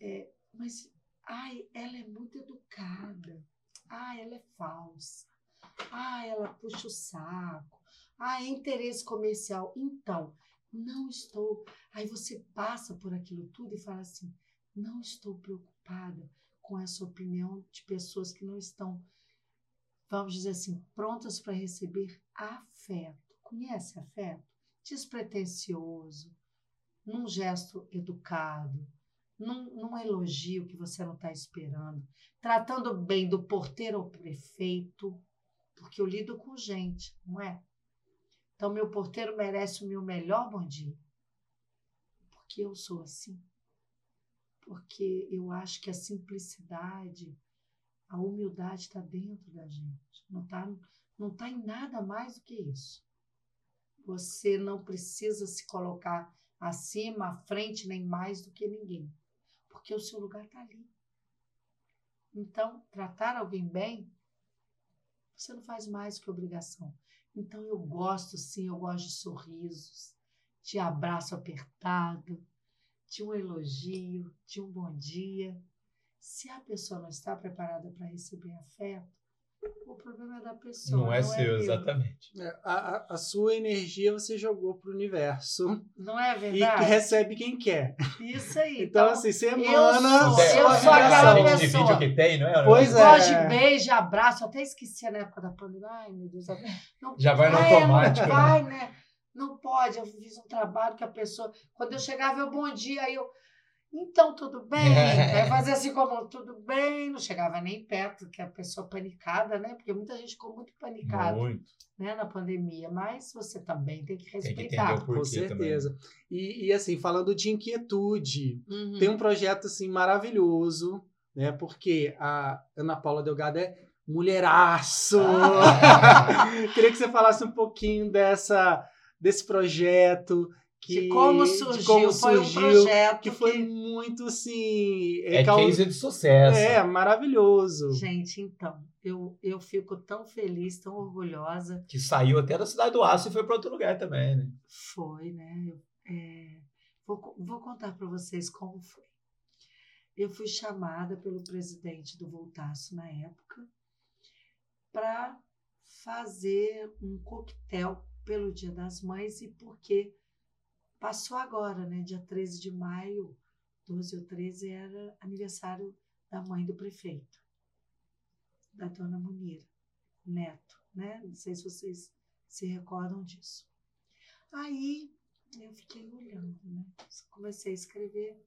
é, mas ai, ela é muito educada, ai, ela é falsa, ai, ela puxa o saco, ai, é interesse comercial. Então, não estou. Aí você passa por aquilo tudo e fala assim: não estou preocupada com essa opinião de pessoas que não estão, vamos dizer assim, prontas para receber afeto. Conhece afeto? Despretensioso, num gesto educado, num, num elogio que você não está esperando, tratando bem do porteiro ao prefeito, porque eu lido com gente, não é? Então, meu porteiro merece o meu melhor bom dia. Porque eu sou assim. Porque eu acho que a simplicidade, a humildade está dentro da gente. Não está não tá em nada mais do que isso. Você não precisa se colocar acima, à frente, nem mais do que ninguém. Porque o seu lugar está ali. Então, tratar alguém bem, você não faz mais que obrigação. Então eu gosto sim, eu gosto de sorrisos, de abraço apertado, de um elogio, de um bom dia. Se a pessoa não está preparada para receber afeto, o problema é da pessoa. Não é seu, meu. exatamente. É, A, a- sua energia você jogou pro universo Não é e verdade? que recebe quem quer. Isso aí. Então, assim, você eu emana sou- eu sou aquela vibração. a gente pessoa. divide o que tem, não é? Pois Eu é. de beijo, abraço, até esqueci na época da pandemia. Ai, meu Deus. Não, Já vai no ai, automático, Não né? vai, né? Não pode. Eu fiz um trabalho que a pessoa. Quando eu chegava, eu bom dia, aí eu. Então, tudo bem? Aí fazia assim como, tudo bem, não chegava nem perto, que a pessoa panicada, né? Porque muita gente ficou muito panicada Muito. né, na pandemia, mas você também tem que Tem que respeitar. o porquê Com certeza. E, e, assim, falando de inquietude, Uhum. tem um projeto assim maravilhoso, né? Porque a Ana Paula Delgado é mulheraço. Queria que você falasse um pouquinho dessa desse projeto que, de como de surgiu, como foi um surgiu, projeto que foi muito assim. É cau- case de sucesso. é maravilhoso. Gente, então, eu, eu fico tão feliz, tão orgulhosa. Que saiu até da Cidade do Aço e foi para outro lugar também, né? Foi, né? Eu, é, vou, vou contar para vocês como foi. Eu fui chamada pelo presidente do Voltaço na época para fazer um coquetel pelo Dia das Mães e porque passou agora, né? Dia 13 de maio, 12 ou 13, era aniversário da mãe do prefeito, da dona Munira Neto, né? Não sei se vocês se recordam disso. Aí eu fiquei olhando, né? Comecei a escrever.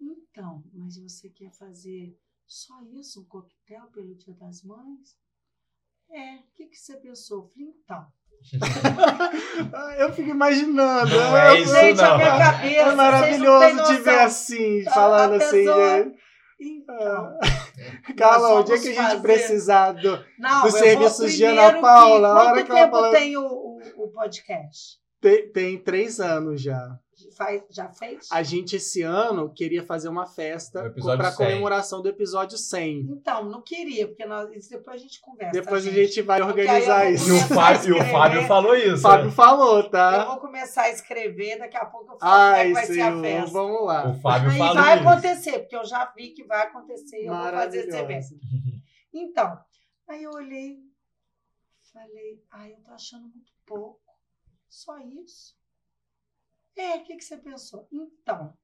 Então, mas você quer fazer só isso, um coquetel pelo Dia das Mães? É, o que, que você pensou? Eu Falei, então. Eu fico imaginando. Não eu- é isso, Gente, a não. minha cabeça. É maravilhoso têm te ver noção. assim, A- falando a assim. pessoa- né? Então. Carla, nós o dia que a gente fazer- precisar do, Não, serviços vou de Ana Paula, a que- hora Quanto que ela tempo fala- tem o, o, o podcast? tem, tem três anos já. Faz, já fez? A gente, esse ano, queria fazer uma festa O para 100. comemoração do episódio 100. Então, não queria, porque nós, depois a gente conversa. Depois tá, a gente vai aí organizar eu isso. E o Fábio, o. Fábio falou O isso. Fábio né? falou, Eu tá? vou começar a escrever, daqui a pouco eu falo como é Ai, que vai ser a senhor, festa. vamos lá. O Fábio E falou vai isso. acontecer, porque eu já vi que vai acontecer e eu vou fazer esse evento. Então, aí eu olhei, falei, ai, eu tô achando muito pouco. Só isso? É, o que, que você pensou? Então,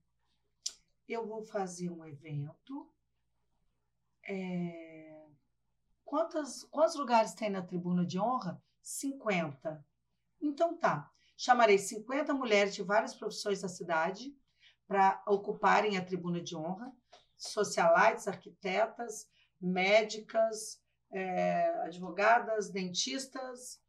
eu vou fazer um evento. é, Quantos, quantos lugares tem na tribuna de honra? 50. Então tá. Chamarei 50 mulheres de várias profissões da cidade para ocuparem a tribuna de honra, socialites, arquitetas, médicas, eh, advogadas, dentistas,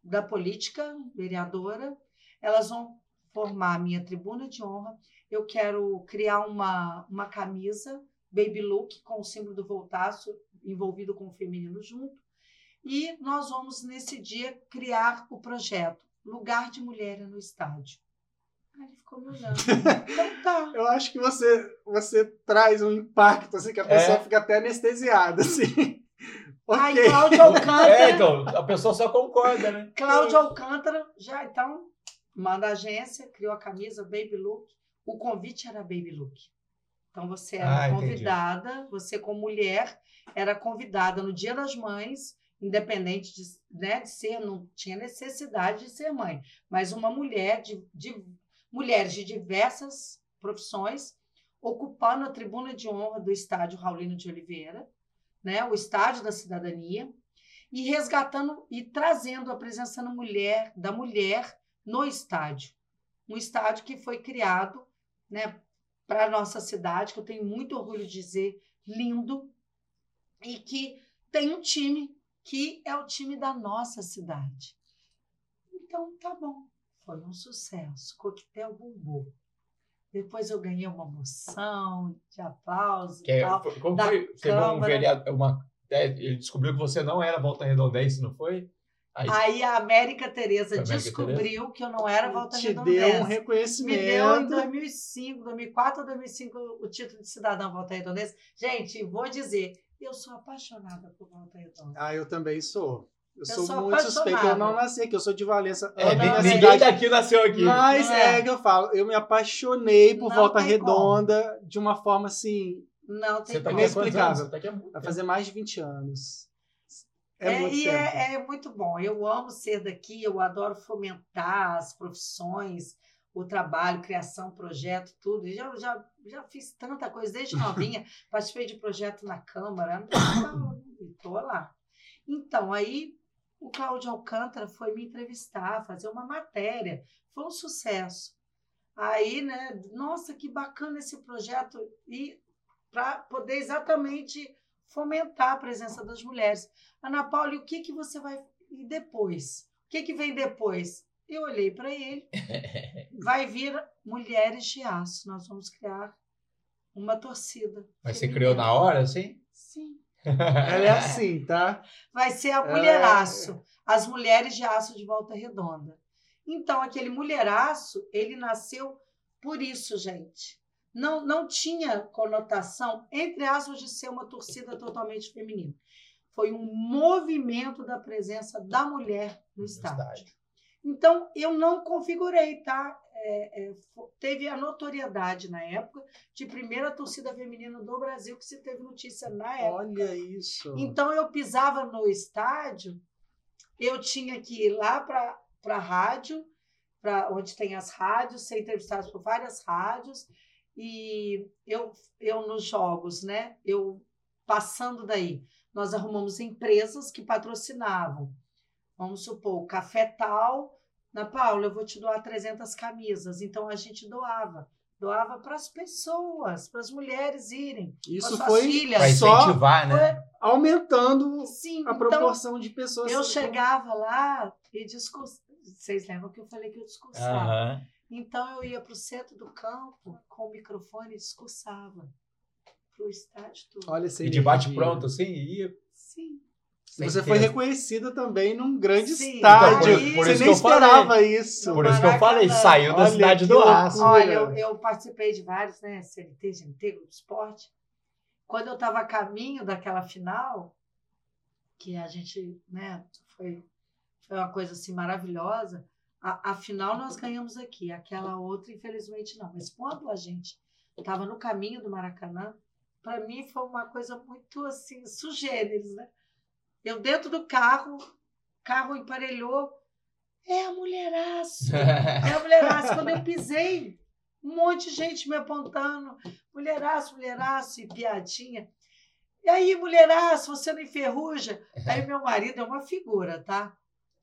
da política, vereadora. Elas vão formar a minha tribuna de honra. Eu quero criar uma, uma camisa baby look com o símbolo do voltaço envolvido com o feminino junto. E nós vamos, nesse dia, criar o projeto Lugar de Mulher no Estádio. Aí ele ficou me olhando. Então tá. Eu acho que você, você traz um impacto, assim, que a pessoa É. fica até anestesiada, assim. Aí ok. Cláudio Alcântara, É, então, a pessoa só concorda, né? Cláudio Alcântara, já então, manda a agência, criou a camisa Baby Look. O convite era Baby Look. Então você era Ah, entendi. convidada, você como mulher era convidada no Dia das Mães, independente de, né, de ser, não tinha necessidade de ser mãe, mas uma mulher de, de mulheres de diversas profissões ocupando a tribuna de honra do estádio Raulino de Oliveira, né, o estádio da cidadania, e resgatando e trazendo a presença da mulher, da mulher no estádio. Um estádio que foi criado né, para a nossa cidade, que eu tenho muito orgulho de dizer, lindo, e que tem um time que é o time da nossa cidade. Então, tá bom. Foi um sucesso. Coquetel bombou. Depois eu ganhei uma moção de aplausos Que é, tal. como da foi? Viu um vereador, uma, é, ele descobriu que você não era Volta Redondense, não foi? Aí, Aí a América Tereza descobriu que eu não era Volta Te Redondense. deu um Me deu em reconhecimento. 2005, 2004 ou 2005 o título de cidadão Volta Redondense. Gente, vou dizer, eu sou apaixonada por Volta Redonda. Ah, eu também sou. Eu, sou, sou muito suspeito. Eu não apaixonada. nasci aqui, eu sou de Valença. é, não, ninguém cidade. daqui nasceu aqui. Mas é. é. que eu falo, eu me apaixonei por Não Volta Redonda de uma forma assim, Não tem Você tá como. Inexplicável. Tá vai fazer mais de 20 anos. É, É, muito e tempo. é, é muito bom. Eu amo ser daqui, eu adoro fomentar as profissões, o trabalho, criação, projeto, tudo. Já, já, já fiz tanta coisa desde novinha, participei de projeto na Câmara, estou lá. Então, aí o Cláudio Alcântara foi me entrevistar, fazer uma matéria. Foi um sucesso. Aí, né, nossa, que bacana esse projeto. E para poder exatamente fomentar a presença das mulheres. Ana Paula, e o que, que você vai. E depois? O que, que vem depois? Eu olhei para ele. Vai vir Mulheres de Aço. Nós vamos criar uma torcida. Mas você criou na hora, assim? Sim. Ela é assim, tá? Vai ser a Mulheraço. As Mulheres de Aço de Volta Redonda. Então, aquele mulheraço, ele nasceu por isso, gente. Não, não tinha conotação, entre aspas, de ser uma torcida totalmente feminina. Foi um movimento da presença da mulher no, No estádio. estádio. Então, eu não configurei, tá? É, é, teve a notoriedade na época de primeira torcida feminina do Brasil, que se teve notícia na época. Olha isso. Então eu pisava no estádio, eu tinha que ir lá para a rádio, para onde tem as rádios, ser entrevistado por várias rádios, e eu, eu nos jogos, né? Eu passando daí, nós arrumamos empresas que patrocinavam. Vamos supor, o Café Tal, na Paula, eu vou te doar 300 camisas. Então a gente doava. Doava para as pessoas, para as mulheres irem. Isso suas foi filhas. Pra só incentivar, né? aumentando Sim, a então, proporção de pessoas. eu que- chegava lá e discursava. Vocês lembram que eu falei que eu discursava? Aham. Então eu ia para o centro do campo com o microfone e discursava. Para o estádio todo. Olha E de bate pronto, assim, ia. Sim. Você Sem foi ter- reconhecida também num grande Sim, estádio. então, por- por Você isso nem que eu falei. esperava isso. Por isso que eu falei, Maracanã. saiu da Olha cidade que do aço. Olha, eu, eu participei de vários, né? CLT, GNT, Grupo Esporte. Quando eu estava a caminho daquela final, que a gente, né, foi, foi uma coisa assim maravilhosa. A, a final nós ganhamos aqui, aquela outra, infelizmente, não. Mas quando a gente estava no caminho do Maracanã, para mim foi uma coisa muito assim, sugêneres, né? Eu dentro do carro, carro emparelhou, é a mulheraço. É a mulheraço. Quando eu pisei, um monte de gente me apontando. Mulheraço, mulheraço, e piadinha. E aí, mulheraço, você não enferruja? Aí meu marido é uma figura, tá?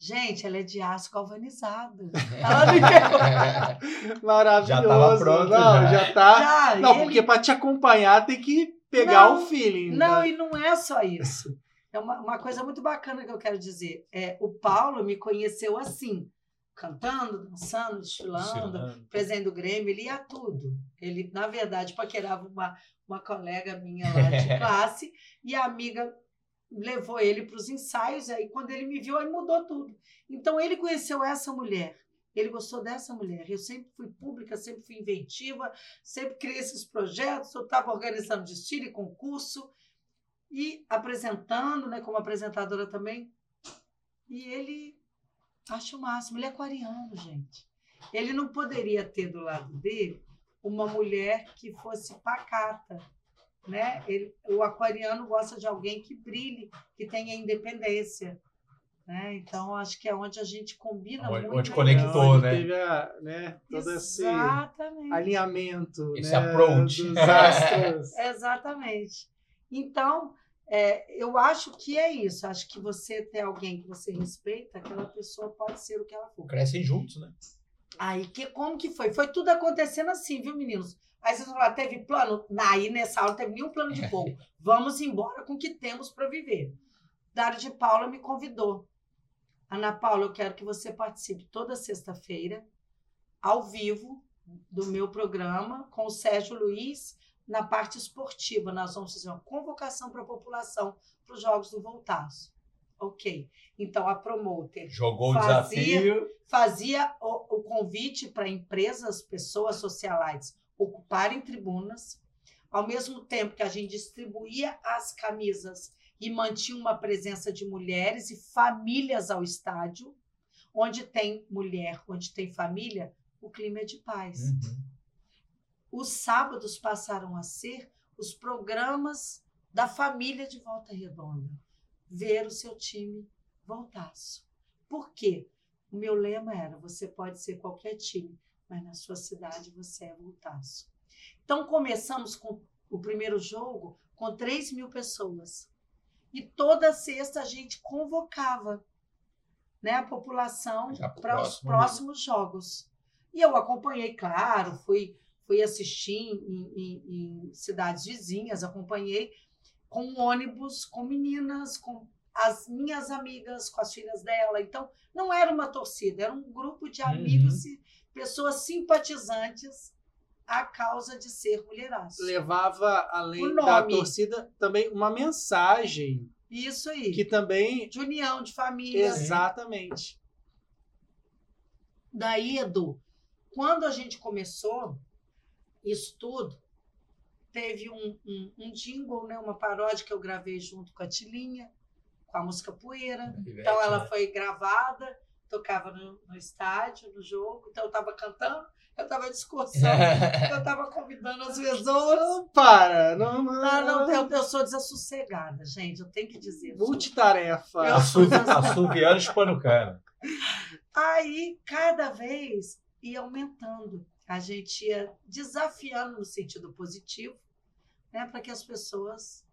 Gente, ela é de aço galvanizado. Ela não. Maravilhoso. Já tava pronto, Não, já. já, tá. Já, Não, ele- porque para te acompanhar tem que pegar Não, o feeling. Não, né? e não é só isso. É uma, uma coisa muito bacana que eu quero dizer. É, o Paulo me conheceu assim, cantando, dançando, desfilando, presidente do Grêmio, ele ia tudo. Ele, na verdade, paquerava uma, uma colega minha lá de classe e a amiga levou ele para os ensaios. Aí, quando ele me viu, aí mudou tudo. Então, ele conheceu essa mulher. Ele gostou dessa mulher. Eu sempre fui pública, sempre fui inventiva, sempre criei esses projetos. Eu estava organizando desfile, concurso e apresentando, né, como apresentadora também. E ele acha o máximo. Ele é aquariano, gente. Ele não poderia ter do lado dele uma mulher que fosse pacata, né? Ele, o aquariano gosta de alguém que brilhe, que tenha independência, né? Então acho que é onde a gente combina Onde- muito. onde conectou, né? Teve a, né, todo esse Exatamente. alinhamento. Esse né, approach. dos astros. Exatamente. Então, é, eu acho que é isso. Acho que você ter alguém que você respeita, aquela pessoa pode ser o que ela for. Crescem juntos, né? Aí, que, como que foi? Foi tudo acontecendo assim, viu, meninos? Aí vocês vão falar, teve plano? Aí nessa aula não teve nenhum plano de voo. Vamos embora com o que temos para viver. Dário de Paula me convidou. Ana Paula, eu quero que você participe toda sexta-feira, ao vivo, do meu programa, com o Sérgio Luiz, na parte esportiva. Nós vamos fazer uma convocação para a população para os Jogos do Voltaço. Ok. Então, a promoter Jogou o Fazia. desafio. fazia o, o convite para empresas, pessoas socialites ocuparem tribunas, ao mesmo tempo que a gente distribuía as camisas e mantinha uma presença de mulheres e famílias ao estádio, onde tem mulher, onde tem família, o clima é de paz. Uhum. Os sábados passaram a ser os programas da família de Volta Redonda. Ver o seu time voltaço. Por quê? O meu lema era: você pode ser qualquer time, mas na sua cidade você é voltaço. Então começamos com o primeiro jogo com 3 mil pessoas. E toda sexta a gente convocava né, a população para os próximo próximos jogos. E eu acompanhei, claro, fui, fui assistir em, em- em cidades vizinhas, acompanhei com um ônibus, com meninas, com as minhas amigas, com as filhas dela. Então, não era uma torcida, era um grupo de amigos e pessoas simpatizantes à causa de ser mulheraço. Levava, além da torcida, também uma mensagem Isso aí. que também. De união, de família. Exatamente. Daí, Edu, quando a gente começou isso tudo, teve um, um, um jingle, né, uma paródia que eu gravei junto com a Tilinha, com a música Poeira. Ivete, Então ela né? foi gravada, tocava no, no estádio, no jogo. Então eu estava cantando, eu estava discursando, eu estava convidando as pessoas. Não, para. Não, não, Ah, não, eu, eu sou desassossegada, gente, eu tenho que dizer. Multitarefa. Assoviando e cana. Aí, cada vez ia aumentando. A gente ia desafiando no sentido positivo, né, para que as pessoas.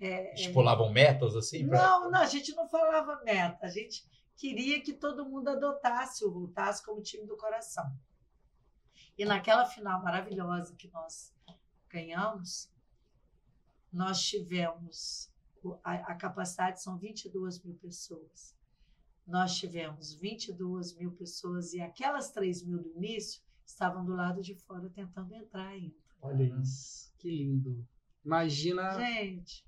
é, é, Estipulavam metas assim? pra- Não, não, a gente não falava meta. A gente queria que todo mundo adotasse o Voltasse como time do coração. E naquela final maravilhosa que nós ganhamos, nós tivemos. A, a capacidade são 22 mil pessoas. Nós tivemos 22 mil pessoas e aquelas 3 mil do início estavam do lado de fora tentando entrar ainda. Olha isso. Que lindo. Imagina Gente,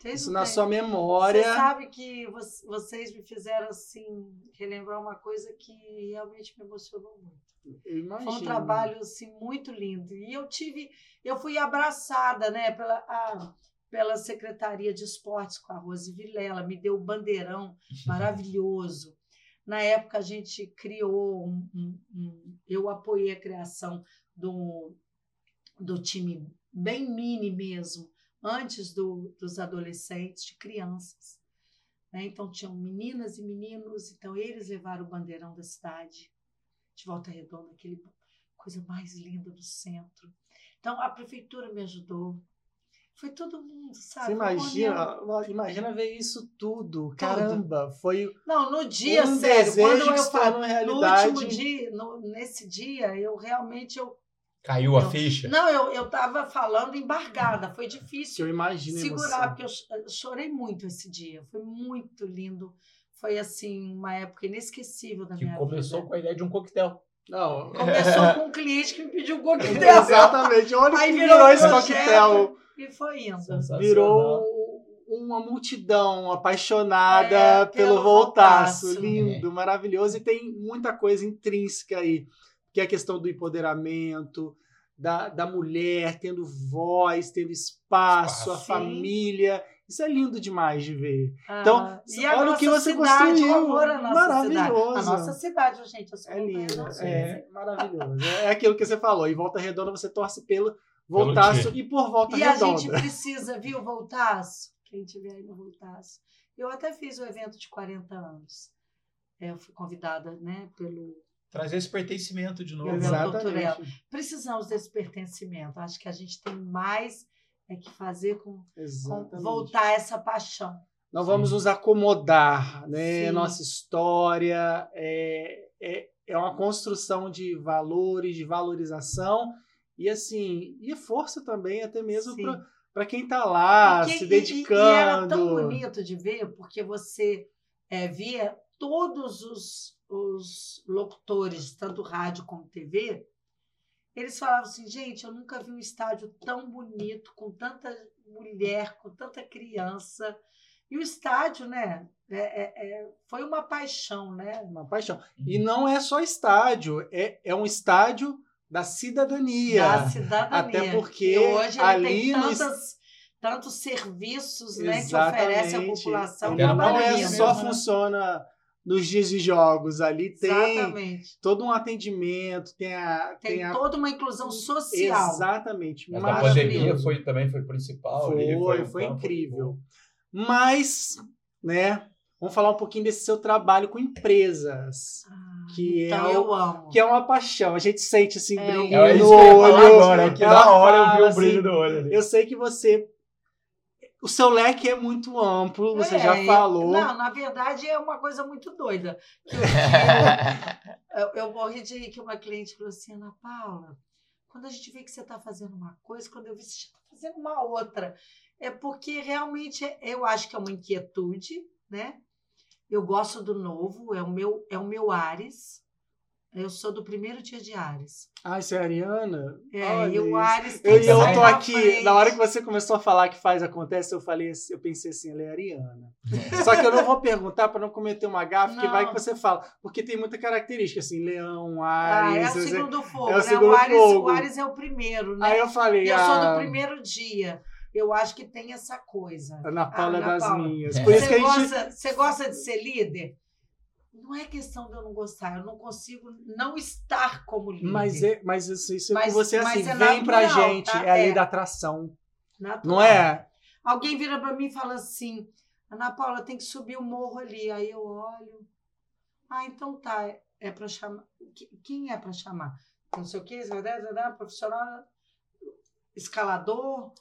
vocês isso na sua memória. Você sabe que vo- vocês me fizeram assim relembrar uma coisa que realmente me emocionou muito. Eu imagino. Foi um trabalho assim muito lindo e eu tive, eu fui abraçada, né, pela a- pela Secretaria de Esportes com a Rose Vilela, me deu o bandeirão maravilhoso. Na época a gente criou um, um- um- eu apoiei a criação do, do time bem mini mesmo, antes do, dos adolescentes, de crianças. né? Então tinham meninas e meninos, então eles levaram o bandeirão da cidade de Volta Redonda, aquele coisa mais linda do centro. Então a prefeitura me ajudou. Foi todo mundo, sabe? Você imagina, imagina ver isso tudo. Caramba, foi Não, no dia, um sério, quando eu falo, no último dia, no- nesse dia, eu realmente eu Caiu a Não. ficha. não, eu eu estava falando embargada, foi que eu difícil imagino segurar porque eu cho- eu chorei muito esse dia, foi muito lindo, foi assim uma época inesquecível da Que minha começou vida. com a ideia de um coquetel. Não, Começou com um cliente que me pediu um coquetel exatamente. Olha Aí que virou virou um esse coquetel. e foi indo. Virou uma multidão apaixonada É, pelo, pelo Voltaço. Voltaço. Lindo, maravilhoso. E tem muita coisa intrínseca aí, que é a questão do empoderamento, da, da mulher tendo voz, tendo espaço, a Espaço. Sim. família. Isso é lindo demais de ver. Ah, Então, e a olha o que você cidade, construiu. o amor à nossa cidade. A Maravilhoso. nossa cidade, gente. É lindo, é maravilhoso. É aquilo que você falou. Em Volta Redonda você torce pelo Voltaço e por Volta E a Redonda. gente precisa, viu, Voltaço? Quem tiver aí no Voltaço. Eu até fiz o evento de 40 anos. É, Eu fui convidada, né, pelo... Trazer esse pertencimento de novo. Exatamente. Precisamos desse pertencimento. Acho que a gente tem mais é que fazer com, com voltar essa paixão. Não Sim. vamos nos acomodar, né? Sim. Nossa história é, é, é uma construção de valores, de valorização e assim, e força também, até mesmo para quem está lá E que- se e- e- dedicando. E, era tão bonito de ver, porque você é, via todos os, os locutores, tanto rádio como TV, eles falavam assim, gente, eu nunca vi um estádio tão bonito, com tanta mulher, com tanta criança. E o estádio, né, é- é- é- foi uma paixão, né? Uma paixão. E não é só estádio, é, é um estádio da cidadania. Da cidadania. Até porque E hoje ele ali tem no tantas, tantos serviços né, que oferece à população. Era não é só mesmo, né? Nos dias de jogos. Ali tem Exatamente. todo um atendimento, tem a. Tem, a- toda uma inclusão social. Exatamente. Mas maravilhoso. pandemia foi, também foi principal. Foi, ali, foi, um campo incrível. Mas, né, vamos falar um pouquinho desse seu trabalho com empresas, Ah, Que então é eu amo. que é uma paixão. A gente sente assim, É, brilho É no olho. agora, é que na hora eu vi o brilho assim, do olho ali. Eu sei que você. O seu leque é muito amplo, você É, já eu- falou. Não, na verdade é uma coisa muito doida. Eu, eu, eu morri de rir que uma cliente falou assim, Ana Paula, quando a gente vê que você está fazendo uma coisa, quando eu vi que você está fazendo uma outra, é porque realmente eu acho que é uma inquietude, né? Eu gosto do novo, é o meu, é o meu Ares. Eu sou do primeiro dia de Ares. Ah, isso é a Ariana? É, Olha e o. Ares Eu, eu sai tô na aqui, frente. na hora que você começou a falar que faz acontece, eu falei, assim- eu pensei assim, ela é ariana. Só que eu não vou perguntar para não cometer uma gafe, que vai que você fala, porque tem muita característica assim, leão, Ah, é Ares. o assim. segundo fogo, é o né? segundo o, Ares, fogo. o Ares é o primeiro, né? Aí eu falei, eu sou ah, do primeiro dia. Eu acho que tem essa coisa. Ana Paula Ah, é Ana das Paula. minhas. É. Por isso que Você a gente gosta, você gosta de ser líder? Não é questão de eu não gostar, eu não consigo não estar como líder. Mas, é, mas isso, isso é Mas- você mas assim, é vem pra natural, gente, tá? é a lei É. da atração. Natural. Não é? Alguém vira para mim e fala assim: Ana Paula, tem que subir o morro ali. Aí eu olho. Ah, então tá. É para chamar. Quem é para chamar? Não sei o quê, profissional, escalador,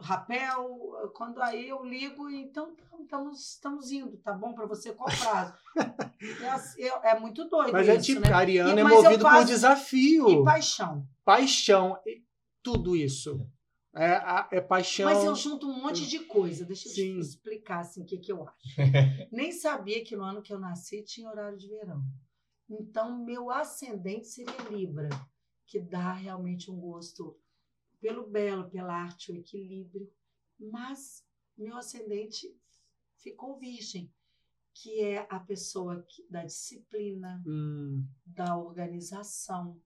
rapel. Quando aí eu ligo, então estamos, estamos indo, tá bom para você? Qual prazo? é, assim, é- é muito doido Mas é isso, tipo, né? a Ariana E- é movido por desafio, E paixão. paixão, e tudo isso. É, é paixão. Mas eu junto um monte de coisa. Deixa eu Sim. te explicar assim, o que, que eu acho. Nem sabia que no ano que eu nasci tinha horário de verão. Então, meu ascendente seria Libra, que dá realmente um gosto pelo belo, pela arte, o equilíbrio. Mas meu ascendente ficou virgem, que é a pessoa que, da disciplina, Hum, da organização.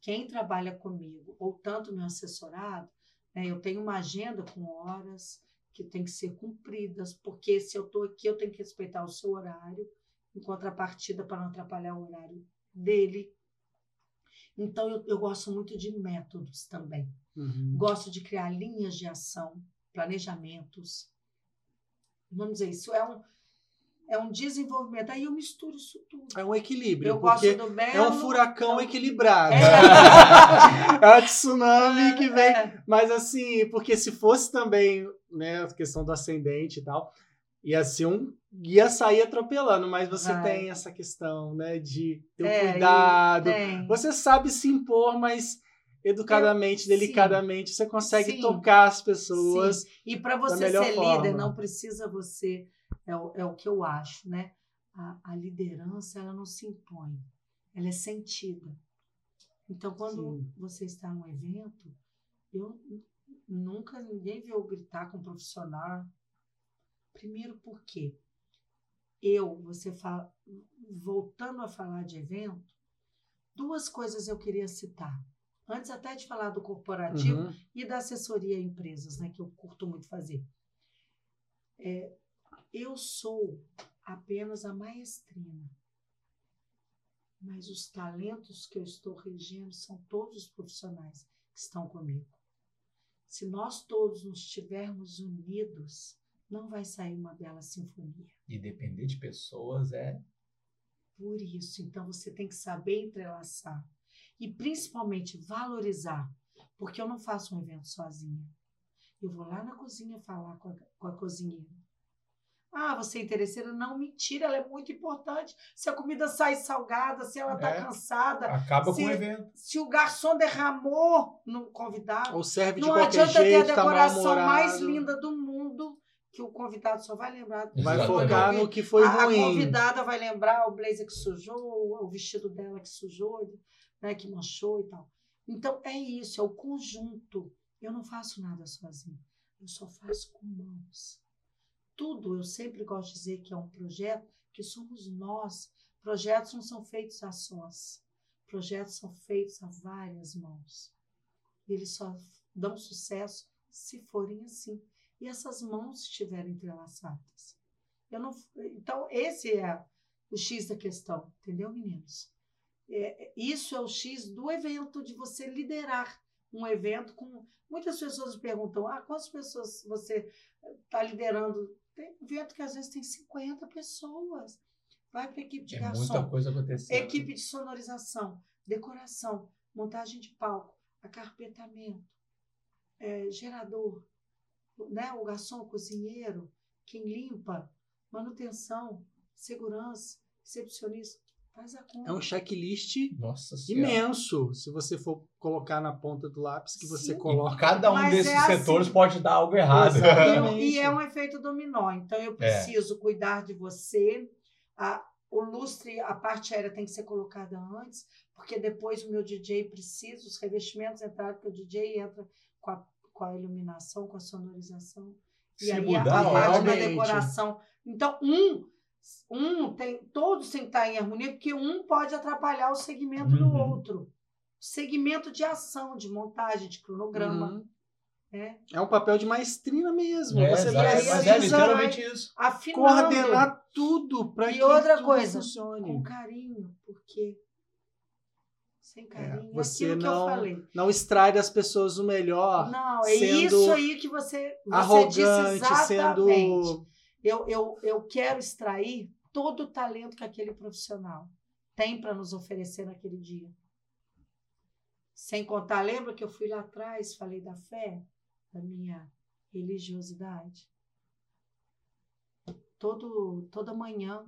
Quem trabalha comigo, ou tanto meu assessorado, né, eu tenho uma agenda com horas que tem que ser cumpridas, porque se eu estou aqui, eu tenho que respeitar o seu horário, em contrapartida para não atrapalhar o horário dele. Então, eu, eu gosto muito de métodos também. Uhum. Gosto de criar linhas de ação, planejamentos. Vamos dizer, isso é um, é um desenvolvimento. Aí eu misturo isso tudo. É um equilíbrio, Eu gosto do belo. é um furacão então- equilibrado. É. É um tsunami que vem. É. Mas assim, porque se fosse também, né, a questão do ascendente e tal, ia ser um. ia sair atropelando, mas você Vai. tem essa questão, né, de ter o É, cuidado. Você sabe se impor, mas educadamente, Eu- delicadamente, você consegue Sim. tocar as pessoas. Sim. E para você ser forma. líder, não precisa você. É o, é o que eu acho, né? A, a liderança, ela não se impõe, ela é sentida. Então, quando Sim. você está num evento, eu nunca ninguém viu gritar com um profissional. Primeiro, por quê? Eu, você fala, voltando a falar de evento, duas coisas eu queria citar. Antes até de falar do corporativo, Uhum. e da assessoria a empresas, né, que eu curto muito fazer. É, eu sou apenas a maestrina, mas os talentos que eu estou regendo são todos os profissionais que estão comigo. Se nós todos nos estivermos unidos, não vai sair uma bela sinfonia. E depender de pessoas é. Por isso, então você tem que saber entrelaçar e principalmente valorizar, porque eu não faço um evento sozinha. Eu vou lá na cozinha falar com a, com a cozinheira. Ah, você é interesseira? Não, mentira, ela é muito importante. Se a comida sai salgada, se ela está É. cansada, Acaba Se- com o evento. se o garçom derramou no convidado, Ou serve de não adianta ter a jeito, tá decoração mais mal-humorado. linda do mundo, que o convidado só vai lembrar. Vai focar no que foi a, a ruim. convidada vai lembrar o blazer que sujou, o vestido dela que sujou, né, que manchou e tal. Então é isso, é o conjunto. Eu não faço nada sozinho, eu só faço com mãos. Tudo, eu sempre gosto de dizer que é um projeto que somos nós. Projetos não são feitos a sós. Projetos são feitos a várias mãos. E eles só dão sucesso se forem assim. E essas mãos estiverem entrelaçadas. Eu não, então, esse é o X da questão, entendeu, meninos? É, isso é o X do evento, de você liderar um evento com. Muitas pessoas me perguntam: ah, quantas pessoas você está liderando? Tem evento que às vezes tem 50 pessoas. Vai para a equipe de É garçom, muita coisa acontecendo. equipe de sonorização, decoração, montagem de palco, acarpetamento, é, gerador, né? o garçom, o cozinheiro, quem limpa, manutenção, segurança, recepcionista. É um checklist imenso, se você for colocar na ponta do lápis que você Sim. E coloca. cada um Mas desses é assim. setores pode dar algo errado. Exatamente. E é um efeito dominó. Então, eu preciso cuidar de você. A, o lustre, a parte aérea tem que ser colocada antes, porque depois o meu DJ precisa, os revestimentos entraram, porque o DJ entra com a, com a iluminação, com a sonorização. E Se aí a, mudar, a parte da realmente. decoração. Então, um, um tem, todos têm que estar em harmonia, porque um pode atrapalhar o segmento do Uhum. outro. Segmento de ação, de montagem, de cronograma. Uhum. né? É um papel de maestrina mesmo. É, Você mas é precisa literalmente isso. Coordenar tudo para que outra tudo coisa, funcione. com carinho, porque sem carinho é, você aquilo que não- eu falei. Não extrai das pessoas o melhor. Não, é sendo isso aí que você, você disse arrogante, sendo exatamente. Eu, eu, eu quero extrair todo o talento que aquele profissional tem para nos oferecer naquele dia. Sem contar, lembra que eu fui lá atrás, falei da fé, da minha religiosidade? Todo, toda manhã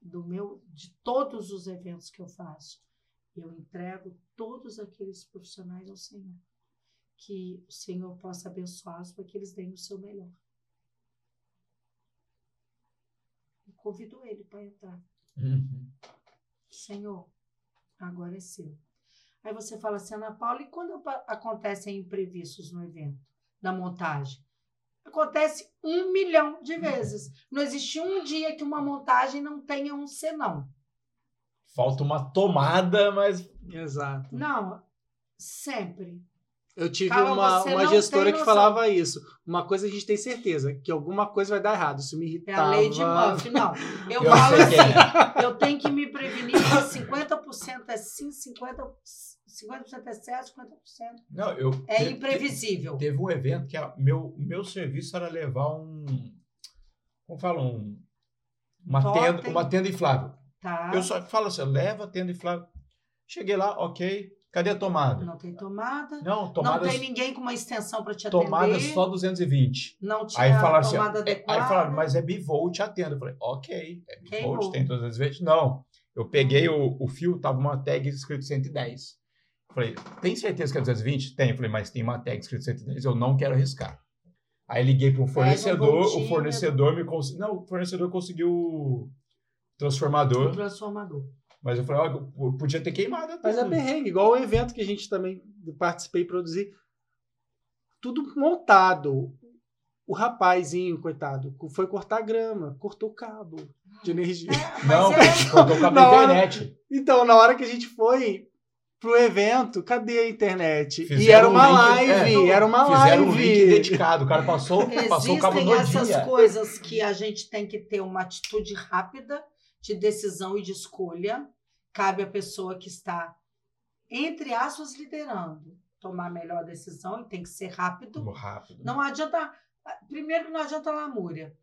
do meu, de todos os eventos que eu faço, eu entrego todos aqueles profissionais ao Senhor. Que o Senhor possa abençoá-los para que eles deem o seu melhor. Eu convido ele para entrar. Uhum. Senhor, agora é seu. Aí você fala assim, Ana Paula, e quando acontecem imprevistos no evento, na montagem? Acontece um milhão de vezes. Não existe um dia que uma montagem não tenha um senão. Falta uma tomada, mas Exato. Não, sempre. Eu tive uma, uma gestora que falava isso. Uma coisa a gente tem certeza, que alguma coisa vai dar errado. Isso me É irritava. a lei de Murphy. Não, eu, eu falo assim, é. eu tenho que me prevenir que 50% é sim, 50%, 50% é certo, 50% Não, eu. é te- imprevisível. Teve um evento que a, meu, meu serviço era levar um. Como fala? Um, uma, Totem. tenda, uma tenda inflável. Tá? Eu só falo assim, leva a tenda inflável. Cheguei lá, ok. Cadê a tomada? Não tem tomada. Não, tomada, Não tem ninguém com uma extensão para te atender. tomada só 220. Não tinha Aí falaram assim, tomada é- adequada. aí falaram, mas é bivolt a tenda. Eu falei, ok, é Queimou. bivolt, tem 220. Não, eu peguei o, o fio, tava uma tag escrito 110. Eu falei, tem certeza que é 220? Tem. Eu falei, mas tem uma tag escrito 110, eu não quero arriscar. Aí liguei para um fornecedor, o fornecedor me conseguiu. Não, o fornecedor conseguiu o transformador, O transformador. Mas eu falei, ó, eu podia ter queimado a Mas é perrengue, igual o evento que a gente também participei e produzi. Tudo montado. O rapazinho, coitado, foi cortar grama, cortou o cabo de energia. É, Não, é, colocou o cabo da hora- internet. Então, na hora que a gente foi pro evento, cadê a internet? e Fizeram era uma um link- live, é, era uma Fizeram live. um link dedicado. O cara passou, passou o cabo existem no essas dia. coisas que a gente tem que ter uma atitude rápida de decisão e de escolha. Cabe à pessoa que está, entre aspas, liderando, tomar a melhor decisão e tem que ser rápido. Muito rápido. Não adianta. Primeiro não adianta lamúria.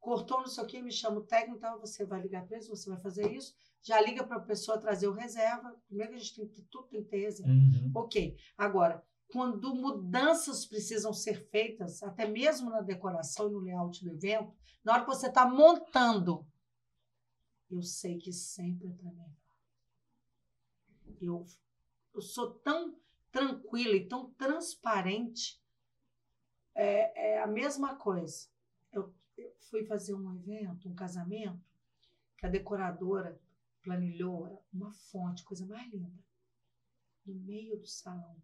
Cortou não sei o que, me chama o técnico, então você vai ligar para eles, você vai fazer isso. Já liga para a pessoa trazer o reserva. Primeiro a gente tem que ter, tudo tem que ter reserva. Uhum. Ok. Agora, quando mudanças precisam ser feitas, até mesmo na decoração e no layout do evento, na hora que você está montando, eu sei que sempre é para melhor. Eu, eu sou tão tranquila e tão transparente. É, é a mesma coisa. Eu, eu fui fazer um evento, um casamento, que a decoradora planilhou uma fonte, coisa mais linda, no meio do salão.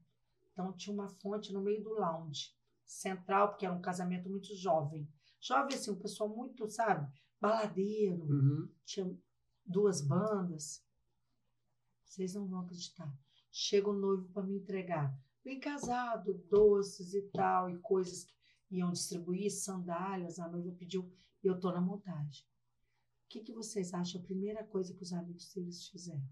Então tinha uma fonte no meio do lounge central, porque era um casamento muito jovem. Jovem, assim, um pessoal muito, sabe, baladeiro, Uhum. tinha duas bandas. Vocês não vão acreditar. Chega o noivo para me entregar. Bem casado, doces e tal, e coisas que iam distribuir, sandálias, a noiva pediu, e eu tô na montagem. O que, que vocês acham? A primeira coisa que os amigos deles fizeram?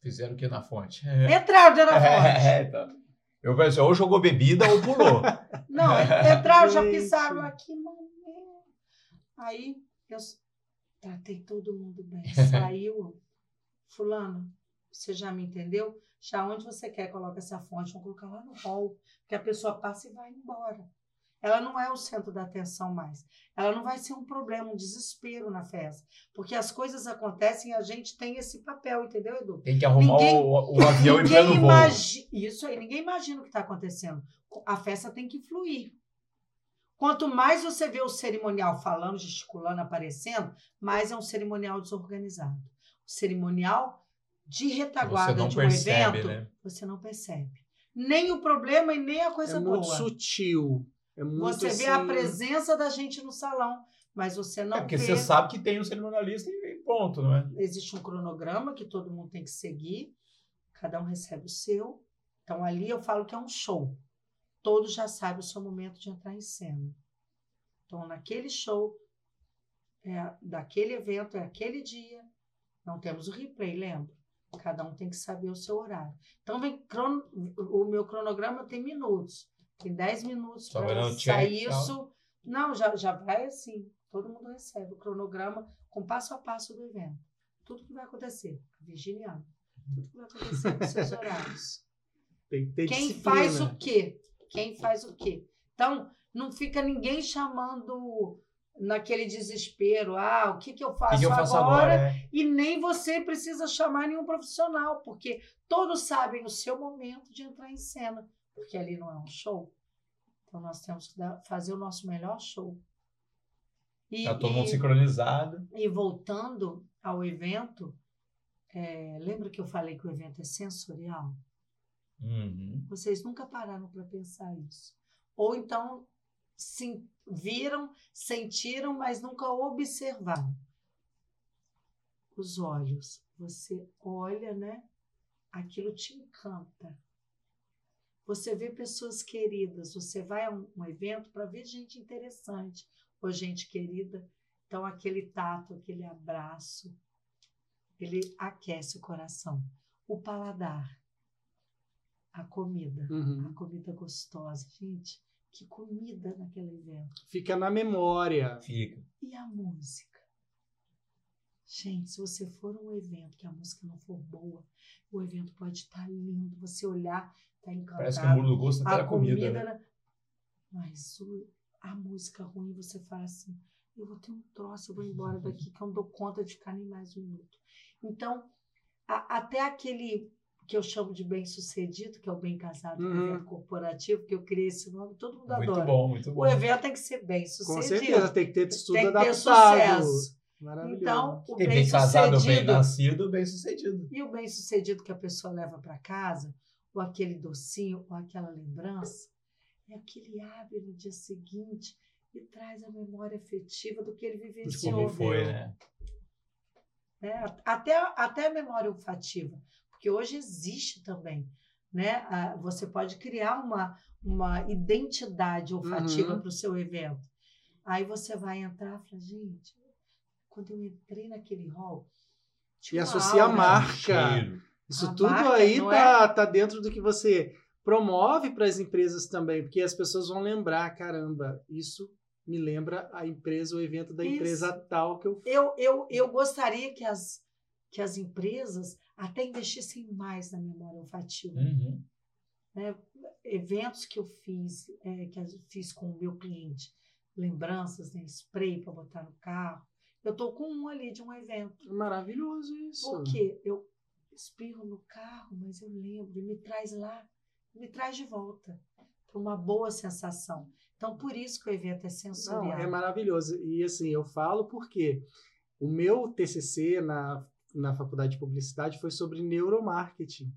Fizeram o que na fonte? Entraram dentro da fonte. É, então. Eu ou jogou bebida ou pulou. Não, entraram, já pisaram aqui, mano. Aí eu tratei todo mundo bem. Saiu. Fulano, você já me entendeu? Já onde você quer coloca essa fonte? Vamos colocar lá no hall. Que a pessoa passa e vai embora. Ela não é o centro da atenção mais. Ela não vai ser um problema, um desespero na festa. Porque as coisas acontecem e a gente tem esse papel, entendeu, Edu? Tem que arrumar Ninguém- o, o avião Ninguém pleno voo. Isso aí, ninguém imagina o que está acontecendo. A festa tem que fluir. Quanto mais você vê o cerimonial falando, gesticulando, aparecendo, mais é um cerimonial desorganizado. cerimonial de retaguarda Você não de um percebe, evento, né? você não percebe. Nem o problema e nem a coisa é boa. muito sutil. É muito Você vê assim, a presença da gente no salão, mas você não É porque vê. você sabe que tem um cerimonialista e ponto, não é? Existe um cronograma que todo mundo tem que seguir, cada um recebe o seu. Então ali eu falo que é um show. Todos já sabem o seu momento de entrar em cena. Então naquele show, é, daquele evento, é aquele dia, não temos o replay, lembra? Cada um tem que saber o seu horário. Então vem crono- o meu cronograma tem minutos. Tem 10 minutos para sair isso. Não, já, já vai assim. Todo mundo recebe o cronograma com passo a passo do evento. Tudo que vai acontecer. Virginiano. Tudo que vai acontecer nos seus horários. Tem que ter Quem disciplina. faz o quê? Quem faz o quê? Então, não fica ninguém chamando naquele desespero. Ah, o que, que eu faço, que, que eu faço agora? agora? é? E nem você precisa chamar nenhum profissional, porque todos sabem o seu momento de entrar em cena, porque ali não é um show. Então nós temos que dar- fazer o nosso melhor show. E, Tá todo mundo e- sincronizado. e voltando ao evento, é, lembra que eu falei que o evento é sensorial? Uhum. Vocês nunca pararam para pensar isso. Ou então viram, sentiram, mas nunca observaram. Os olhos. Você olha, né? Aquilo te encanta. Você vê pessoas queridas, você vai a um, um evento para ver gente interessante ou gente querida. Então, aquele tato, aquele abraço, ele aquece o coração. O paladar, a comida, Uhum. a comida gostosa. Gente, que comida naquele evento. Fica na memória. Fica. E a música? Gente, se você for a um evento que a música não for boa, o evento pode estar lindo. Você olhar, tá encantado. Parece que o mundo do gosto até a da comida. comida, né? era- Mas o- a música ruim, você fala assim, eu vou ter um troço, eu vou embora daqui, que eu não dou conta de ficar nem mais um minuto. Então, a- até aquele que eu chamo de bem-sucedido, que é o bem casado, Uhum. evento corporativo, que eu criei esse nome, todo mundo Muito adora. bom, muito bom. O evento tem que ser Com bem-sucedido. certeza, tem que ter tudo Tem que ter adaptado. sucesso. Maravilhoso. Então, o Tem bem casado, bem bem-sucedido nascido, bem sucedido. e o bem-sucedido que a pessoa leva para casa, ou aquele docinho, ou aquela lembrança, é aquele abre no dia seguinte e traz a memória afetiva do que ele De vivenciou. como foi, né? né? Até, até a memória olfativa, porque hoje existe também. Né? Ah, Você pode criar uma, uma identidade olfativa Uhum. para o seu evento. Aí você vai entrar e fala, gente, quando eu entrei naquele hall. E tinha uma associa a aura." marca. Cheiro. Isso A tudo marca, aí tá, tá dentro do que você promove para as empresas também, porque as pessoas vão lembrar, caramba, isso me lembra a empresa, o evento da Isso. empresa tal que eu Eu, eu, eu gostaria que as, que as empresas até investissem mais na memória olfativa. Uhum. Eventos que eu fiz, é, que eu fiz com o meu cliente, lembranças, né, spray para botar no carro. Eu tô com um ali de um evento. é maravilhoso isso. Porque eu espirro no carro, mas eu lembro, e me traz lá, me traz de volta para uma boa sensação. Então, por isso que o evento é Não, sensorial. é maravilhoso. E assim, eu falo porque o meu TCC na, na faculdade de publicidade foi sobre neuromarketing.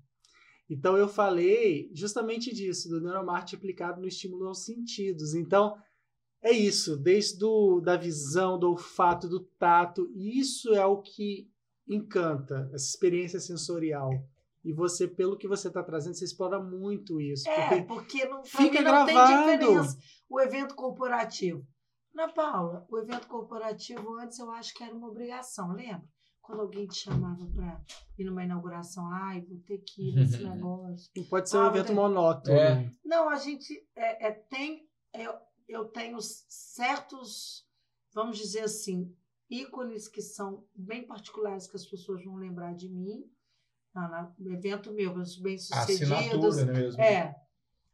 Então eu falei justamente disso, do neuromarketing aplicado no estímulo aos sentidos. Então é isso, desde do, da visão, do olfato, do tato, isso é o que encanta, essa experiência sensorial. E você, pelo que você está trazendo, você explora muito isso. É, porque porque não, fica não gravado. tem diferença. O evento corporativo. Ana Paula, o evento corporativo antes eu acho que era uma obrigação, lembra? Quando alguém te chamava para ir numa inauguração, ai, vou ter que ir nesse negócio. não pode ser um Ah, evento tem- monótono. É. Não, a gente é, é, tem. Eu, eu tenho certos, vamos dizer assim, ícones que são bem particulares que as pessoas vão lembrar de mim. Ah, na- No evento meu, bem-sucedidos. assinatura, né mesmo? É.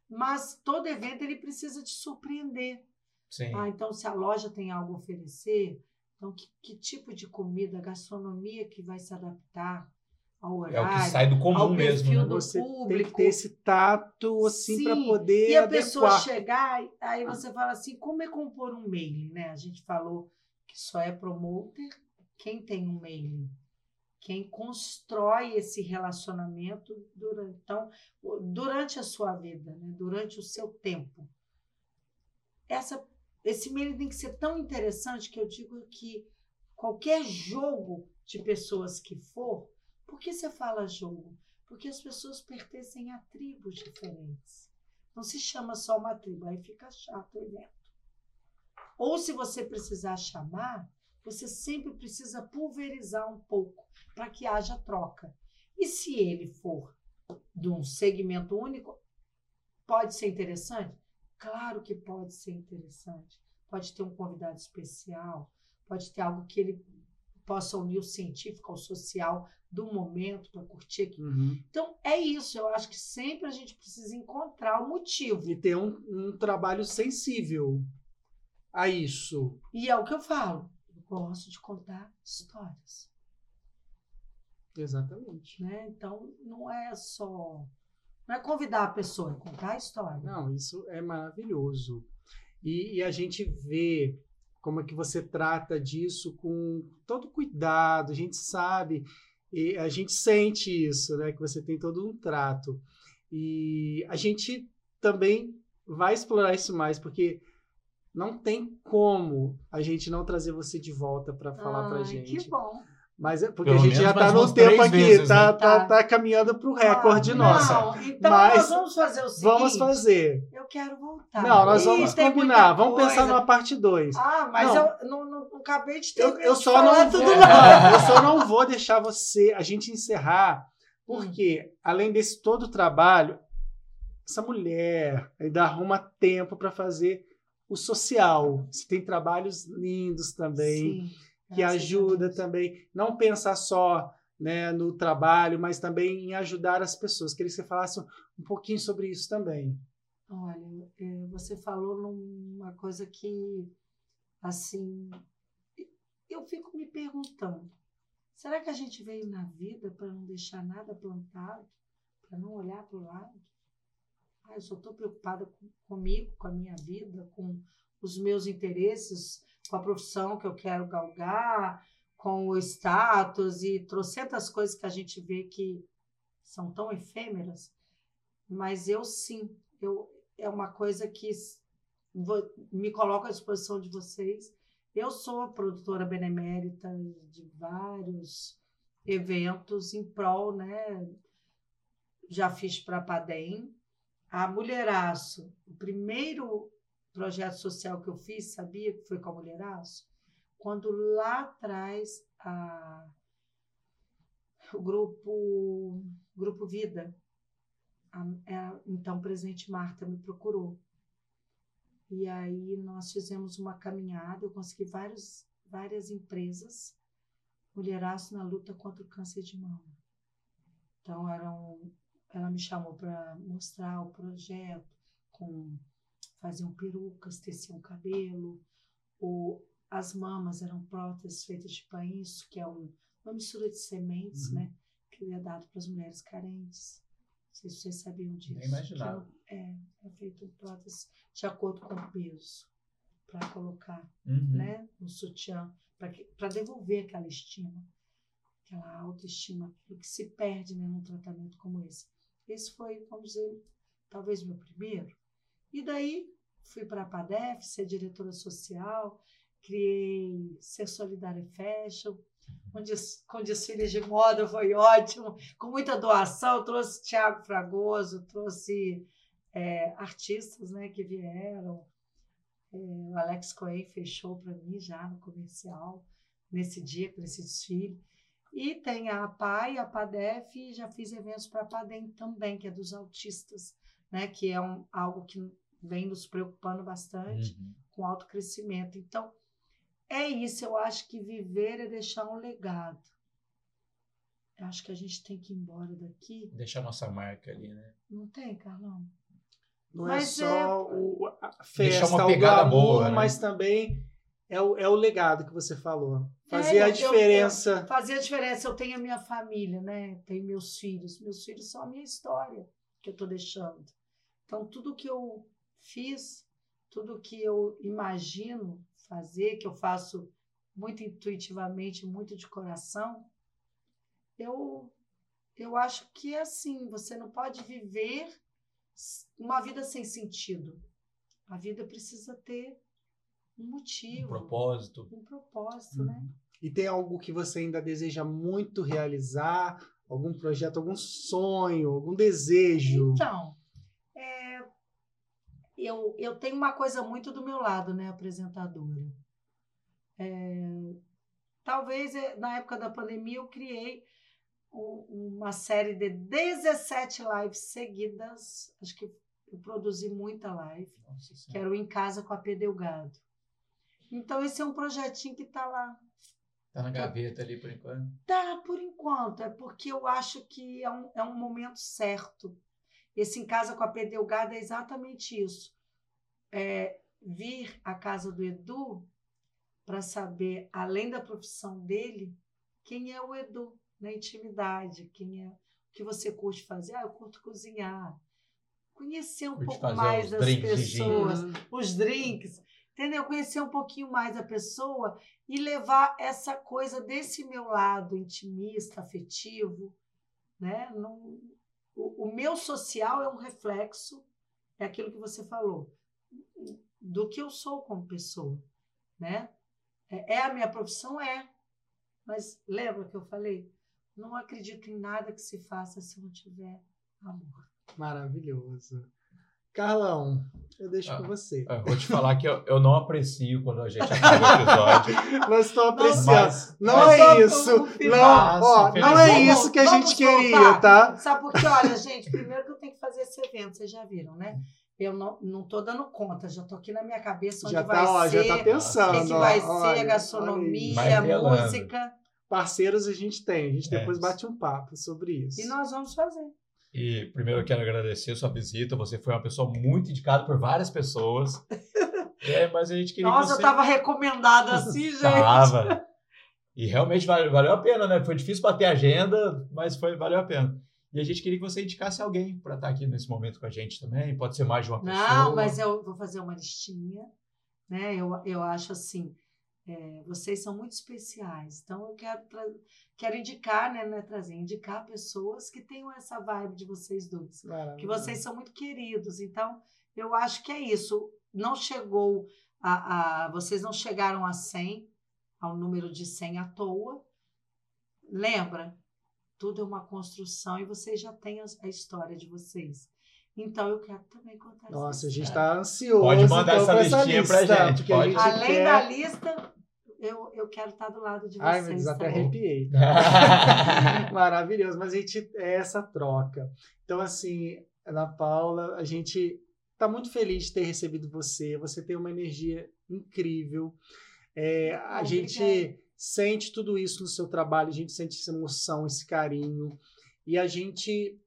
Mas todo evento ele precisa te surpreender. Sim. Ah, então, se a loja tem algo a oferecer, então que, que tipo de comida, gastronomia que vai se adaptar ao É horário? o que sai do comum ao mesmo, perfil né? do Você tem que público. ter esse tato assim para poder E a adequar. pessoa chegar, e- aí você fala assim, como é compor um mailing, né? A gente falou que só é promoter quem tem um mailing. quem constrói esse relacionamento durante, então, durante a sua vida, né? durante o seu tempo. Essa, esse meio tem que ser tão interessante que eu digo que qualquer jogo de pessoas que for, por que você fala jogo? Porque as pessoas pertencem a tribos diferentes. Não se chama só uma tribo, aí fica chato o evento. Ou se você precisar chamar, você sempre precisa pulverizar um pouco para que haja troca. E se ele for de um segmento único, pode ser interessante? Claro que pode ser interessante. Pode ter um convidado especial, pode ter algo que ele possa unir o científico ao social do momento para curtir aqui. Uhum. Então, é isso. Eu acho que sempre a gente precisa encontrar o motivo. E ter um, um trabalho sensível a isso. E é o que eu falo. Eu gosto de contar histórias. Exatamente. Né? Então, não é só. Não é convidar a pessoa, é contar a história. Não, isso é maravilhoso. E, e, a gente vê como é que você trata disso com todo cuidado, a gente sabe, e a gente sente isso, né? Que você tem todo um trato. E a gente também vai explorar isso mais, porque não tem como a gente não trazer você de volta para falar para gente. Que bom. Mas é porque Pelo a gente já está no tempo aqui, vezes, tá, né? tá, tá, caminhando para o recorde ah, nossa. Não, então Mas nós vamos fazer o seguinte. Vamos fazer. Eu quero voltar. Não, nós vamos combinar. Vamos pensar numa parte 2. Ah, mas não. eu não, não, não, acabei de ter eu, eu só não tudo vou, Eu só não vou deixar você, a gente encerrar, porque hum. além desse todo o trabalho, essa mulher ainda arruma tempo para fazer o social. Você tem trabalhos lindos também. Sim que ajuda também. Não pensar só né, no trabalho, mas também em ajudar as pessoas. Queria que você falasse um pouquinho sobre isso também. Olha, é, você falou numa coisa que, assim, eu fico me perguntando: será que a gente veio na vida para não deixar nada plantado, para não olhar para o lado? Ah, eu só estou preocupada com, comigo, com a minha vida, com os meus interesses, com a profissão que eu quero galgar, com o status e trocentas coisas que a gente vê que são tão efêmeras. Mas eu sim, eu, é uma coisa que vou, me coloco à disposição de vocês. Eu sou produtora benemérita de vários eventos em prol, né? Já fiz para a Padem. A Mulheraço, o primeiro projeto social que eu fiz, sabia que foi com a Mulheraço? Quando lá atrás a, o grupo, grupo Vida, a, a então presidente Marta me procurou. E aí nós fizemos uma caminhada, eu consegui vários, várias empresas, Mulheraço na luta contra o câncer de mama. Então eram, ela me chamou para mostrar o projeto com faziam perucas, teciam cabelo, ou as mamas eram próteses feitas de painço, que é um, uma mistura de sementes, uhum. né? Que é dado para as mulheres carentes. Não sei se vocês sabiam disso. Nem imaginava. É, é feito prótese de acordo com o peso, para colocar uhum. né, no sutiã, para devolver aquela estima, aquela autoestima, aquilo que se perde né, num tratamento como esse. Esse foi, vamos dizer, talvez meu primeiro. E daí fui para a PADEF, ser diretora social, criei Ser Solidária Fashion, onde, com desfiles de moda foi ótimo, com muita doação, trouxe Tiago Fragoso, trouxe é, artistas né, que vieram, é, o Alex Cohen fechou para mim já no comercial, nesse dia, nesse desfile. E tem a PAI, a PADEF, e já fiz eventos para a PADEM também, que é dos autistas, né, que é um, algo que vem nos preocupando bastante uhum. com alto crescimento. Então, é isso. Eu acho que viver é deixar um legado. Eu acho que a gente tem que ir embora daqui. Deixar nossa marca ali, né? Não tem, Carlão? Não é mas é só é... o, a festa, uma pegada o glamour, boa, né? mas também é o, é o legado que você falou. Fazer é, a diferença. Eu, eu, fazer a diferença. Eu tenho a minha família, né? Tenho meus filhos. Meus filhos são a minha história que eu estou deixando. Então, tudo que eu fiz tudo que eu imagino fazer, que eu faço muito intuitivamente, muito de coração, eu, eu acho que é assim, você não pode viver uma vida sem sentido. A vida precisa ter um motivo. Um propósito. Um propósito, né? E tem algo que você ainda deseja muito realizar? Algum projeto, algum sonho, algum desejo? Então, eu, eu tenho uma coisa muito do meu lado, né, apresentadora. É, talvez é, na época da pandemia eu criei uma série de 17 lives seguidas. Acho que eu produzi muita live, Nossa, que era o Em Casa com a P. Delgado. Então, esse é um projetinho que está lá. Está na gaveta ali por enquanto? Tá, por enquanto. É porque eu acho que é um, é um momento certo. Esse Em Casa com a P. Delgado é exatamente isso. É, vir à casa do Edu para saber, além da profissão dele, quem é o Edu na intimidade, quem é o que você curte fazer. Ah, eu curto cozinhar. Conhecer um pouco mais das pessoas, os drinks, entendeu? Conhecer um pouquinho mais a pessoa e levar essa coisa desse meu lado intimista, afetivo, né? Não, o, o meu social é um reflexo, é aquilo que você falou, do que eu sou como pessoa, né? É, é a minha profissão? É. Mas lembra que eu falei? Não acredito em nada que se faça se não tiver amor. Maravilhoso. Carlão, eu deixo ah, com você. Eu vou te falar que eu, eu não aprecio quando a gente acaba o episódio. Mas estou apreciando. Mas, não mas é isso. Não, ó, não é isso que a gente queria, tá? Sabe por quê? Olha, gente, primeiro que eu tenho que fazer esse evento, vocês já viram, né? Eu não, tô dando conta, já tô aqui na minha cabeça onde já vai ó, ser. Já tá pensando. O que, vai ser a gastronomia, a música. Parceiros a gente tem, a gente é. depois bate um papo sobre isso. E nós vamos fazer. E primeiro eu quero agradecer a sua visita. Você foi uma pessoa muito indicada por várias pessoas. é, mas a gente queria. Nossa, que você... eu tava recomendada assim, gente. Tava. E realmente valeu, valeu a pena, né? Foi difícil bater a agenda, mas foi, valeu a pena. E a gente queria que você indicasse alguém para estar tá aqui nesse momento com a gente também. Pode ser mais de uma pessoa. Não, mas eu vou fazer uma listinha. Né? Eu, eu acho assim, é, vocês são muito especiais. Então, eu quero, quero indicar, né, né, trazer, indicar pessoas que tenham essa vibe de vocês dois. Que vocês são muito queridos. Então, eu acho que é isso. Não chegou a, a. Vocês não chegaram a 100, ao número de 100 à toa. Lembra? Tudo é uma construção e vocês já têm a, a história de vocês. Então eu quero também contar Nossa, a gente está ansioso. Pode mandar então, essa listinha lista, pra gente. Pode. gente Além quer... da lista, eu, eu quero estar do lado de vocês. Ai, meu Deus, até arrepiei. Maravilhoso, mas a gente é essa troca. Então, assim, Ana Paula, a gente está muito feliz de ter recebido você. Você tem uma energia incrível. É, a gente sente tudo isso no seu trabalho, a gente sente essa emoção, esse carinho, e a gente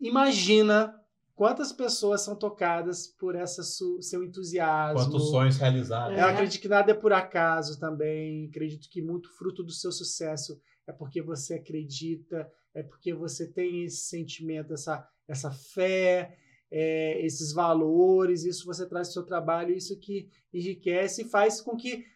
imagina quantas pessoas são tocadas por essa seu entusiasmo. Quantos sonhos realizados. Eu acredito que nada é por acaso também. Acredito que muito fruto do seu sucesso é porque você acredita, é porque você tem esse sentimento, essa, essa fé, é, esses valores. Isso você traz para o seu trabalho, isso que enriquece e faz com que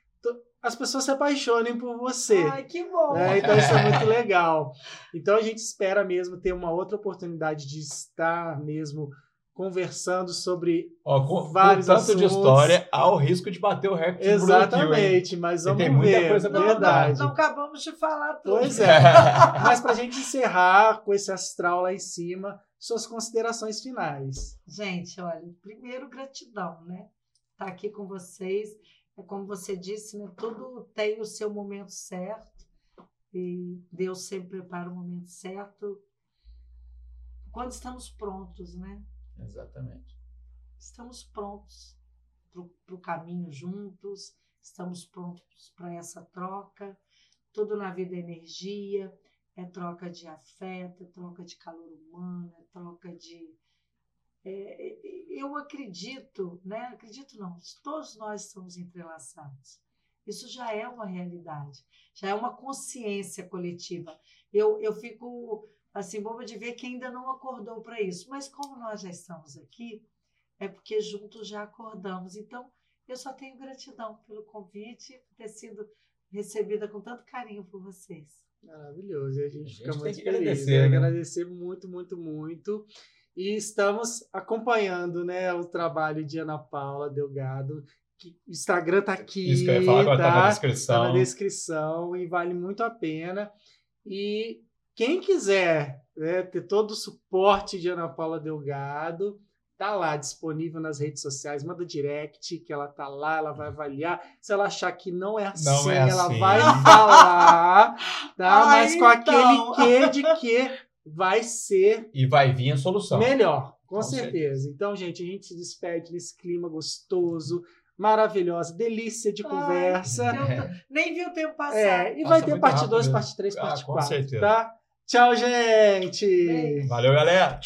as pessoas se apaixonem por você. Ai, que bom! Né? Então isso é muito legal. Então a gente espera mesmo ter uma outra oportunidade de estar mesmo conversando sobre Ó, com, vários com tanto assuntos. de história, há o risco de bater o recorde Exatamente, mas vamos tem muita ver. Coisa não, verdade. Não, não, acabamos de falar tudo. Pois é. mas para a gente encerrar com esse astral lá em cima, suas considerações finais. Gente, olha, primeiro gratidão, né? Estar tá aqui com vocês é como você disse, né? Tudo tem o seu momento certo e Deus sempre prepara o momento certo quando estamos prontos, né? Exatamente. Estamos prontos para o caminho juntos, estamos prontos para essa troca. Tudo na vida é energia, é troca de afeto, é troca de calor humano, é troca de é, eu acredito, né? Acredito não, todos nós estamos entrelaçados. Isso já é uma realidade, já é uma consciência coletiva. Eu, eu fico assim boba de ver que ainda não acordou para isso, mas como nós já estamos aqui, é porque juntos já acordamos. Então, eu só tenho gratidão pelo convite, por ter sido recebida com tanto carinho por vocês. Maravilhoso. E a gente, A gente fica tem muito que feliz. agradecer, né? né? Agradecer muito, muito, muito. E estamos acompanhando né, o trabalho de Ana Paula Delgado. Que o Instagram tá aqui. Isso que eu ia falar agora, tá, na Tá descrição. na descrição e vale muito a pena. E quem quiser né, ter todo o suporte de Ana Paula Delgado, tá lá disponível nas redes sociais, manda direct que ela tá lá, ela vai avaliar. Se ela achar que não é assim, Não é ela assim. vai falar, tá? Ai, Mas com então. aquele quê de que vai ser E vai vir a solução. melhor, com, Com certeza. Então, gente, a gente se despede nesse clima gostoso, maravilhosa, delícia de Ai, conversa. eu nem vi o tempo passar. É, e Passa vai ter parte rápido 2, mesmo. parte 3, Ah, parte com 4, certeza. tá? Tchau, gente! Beijo. Valeu, galera!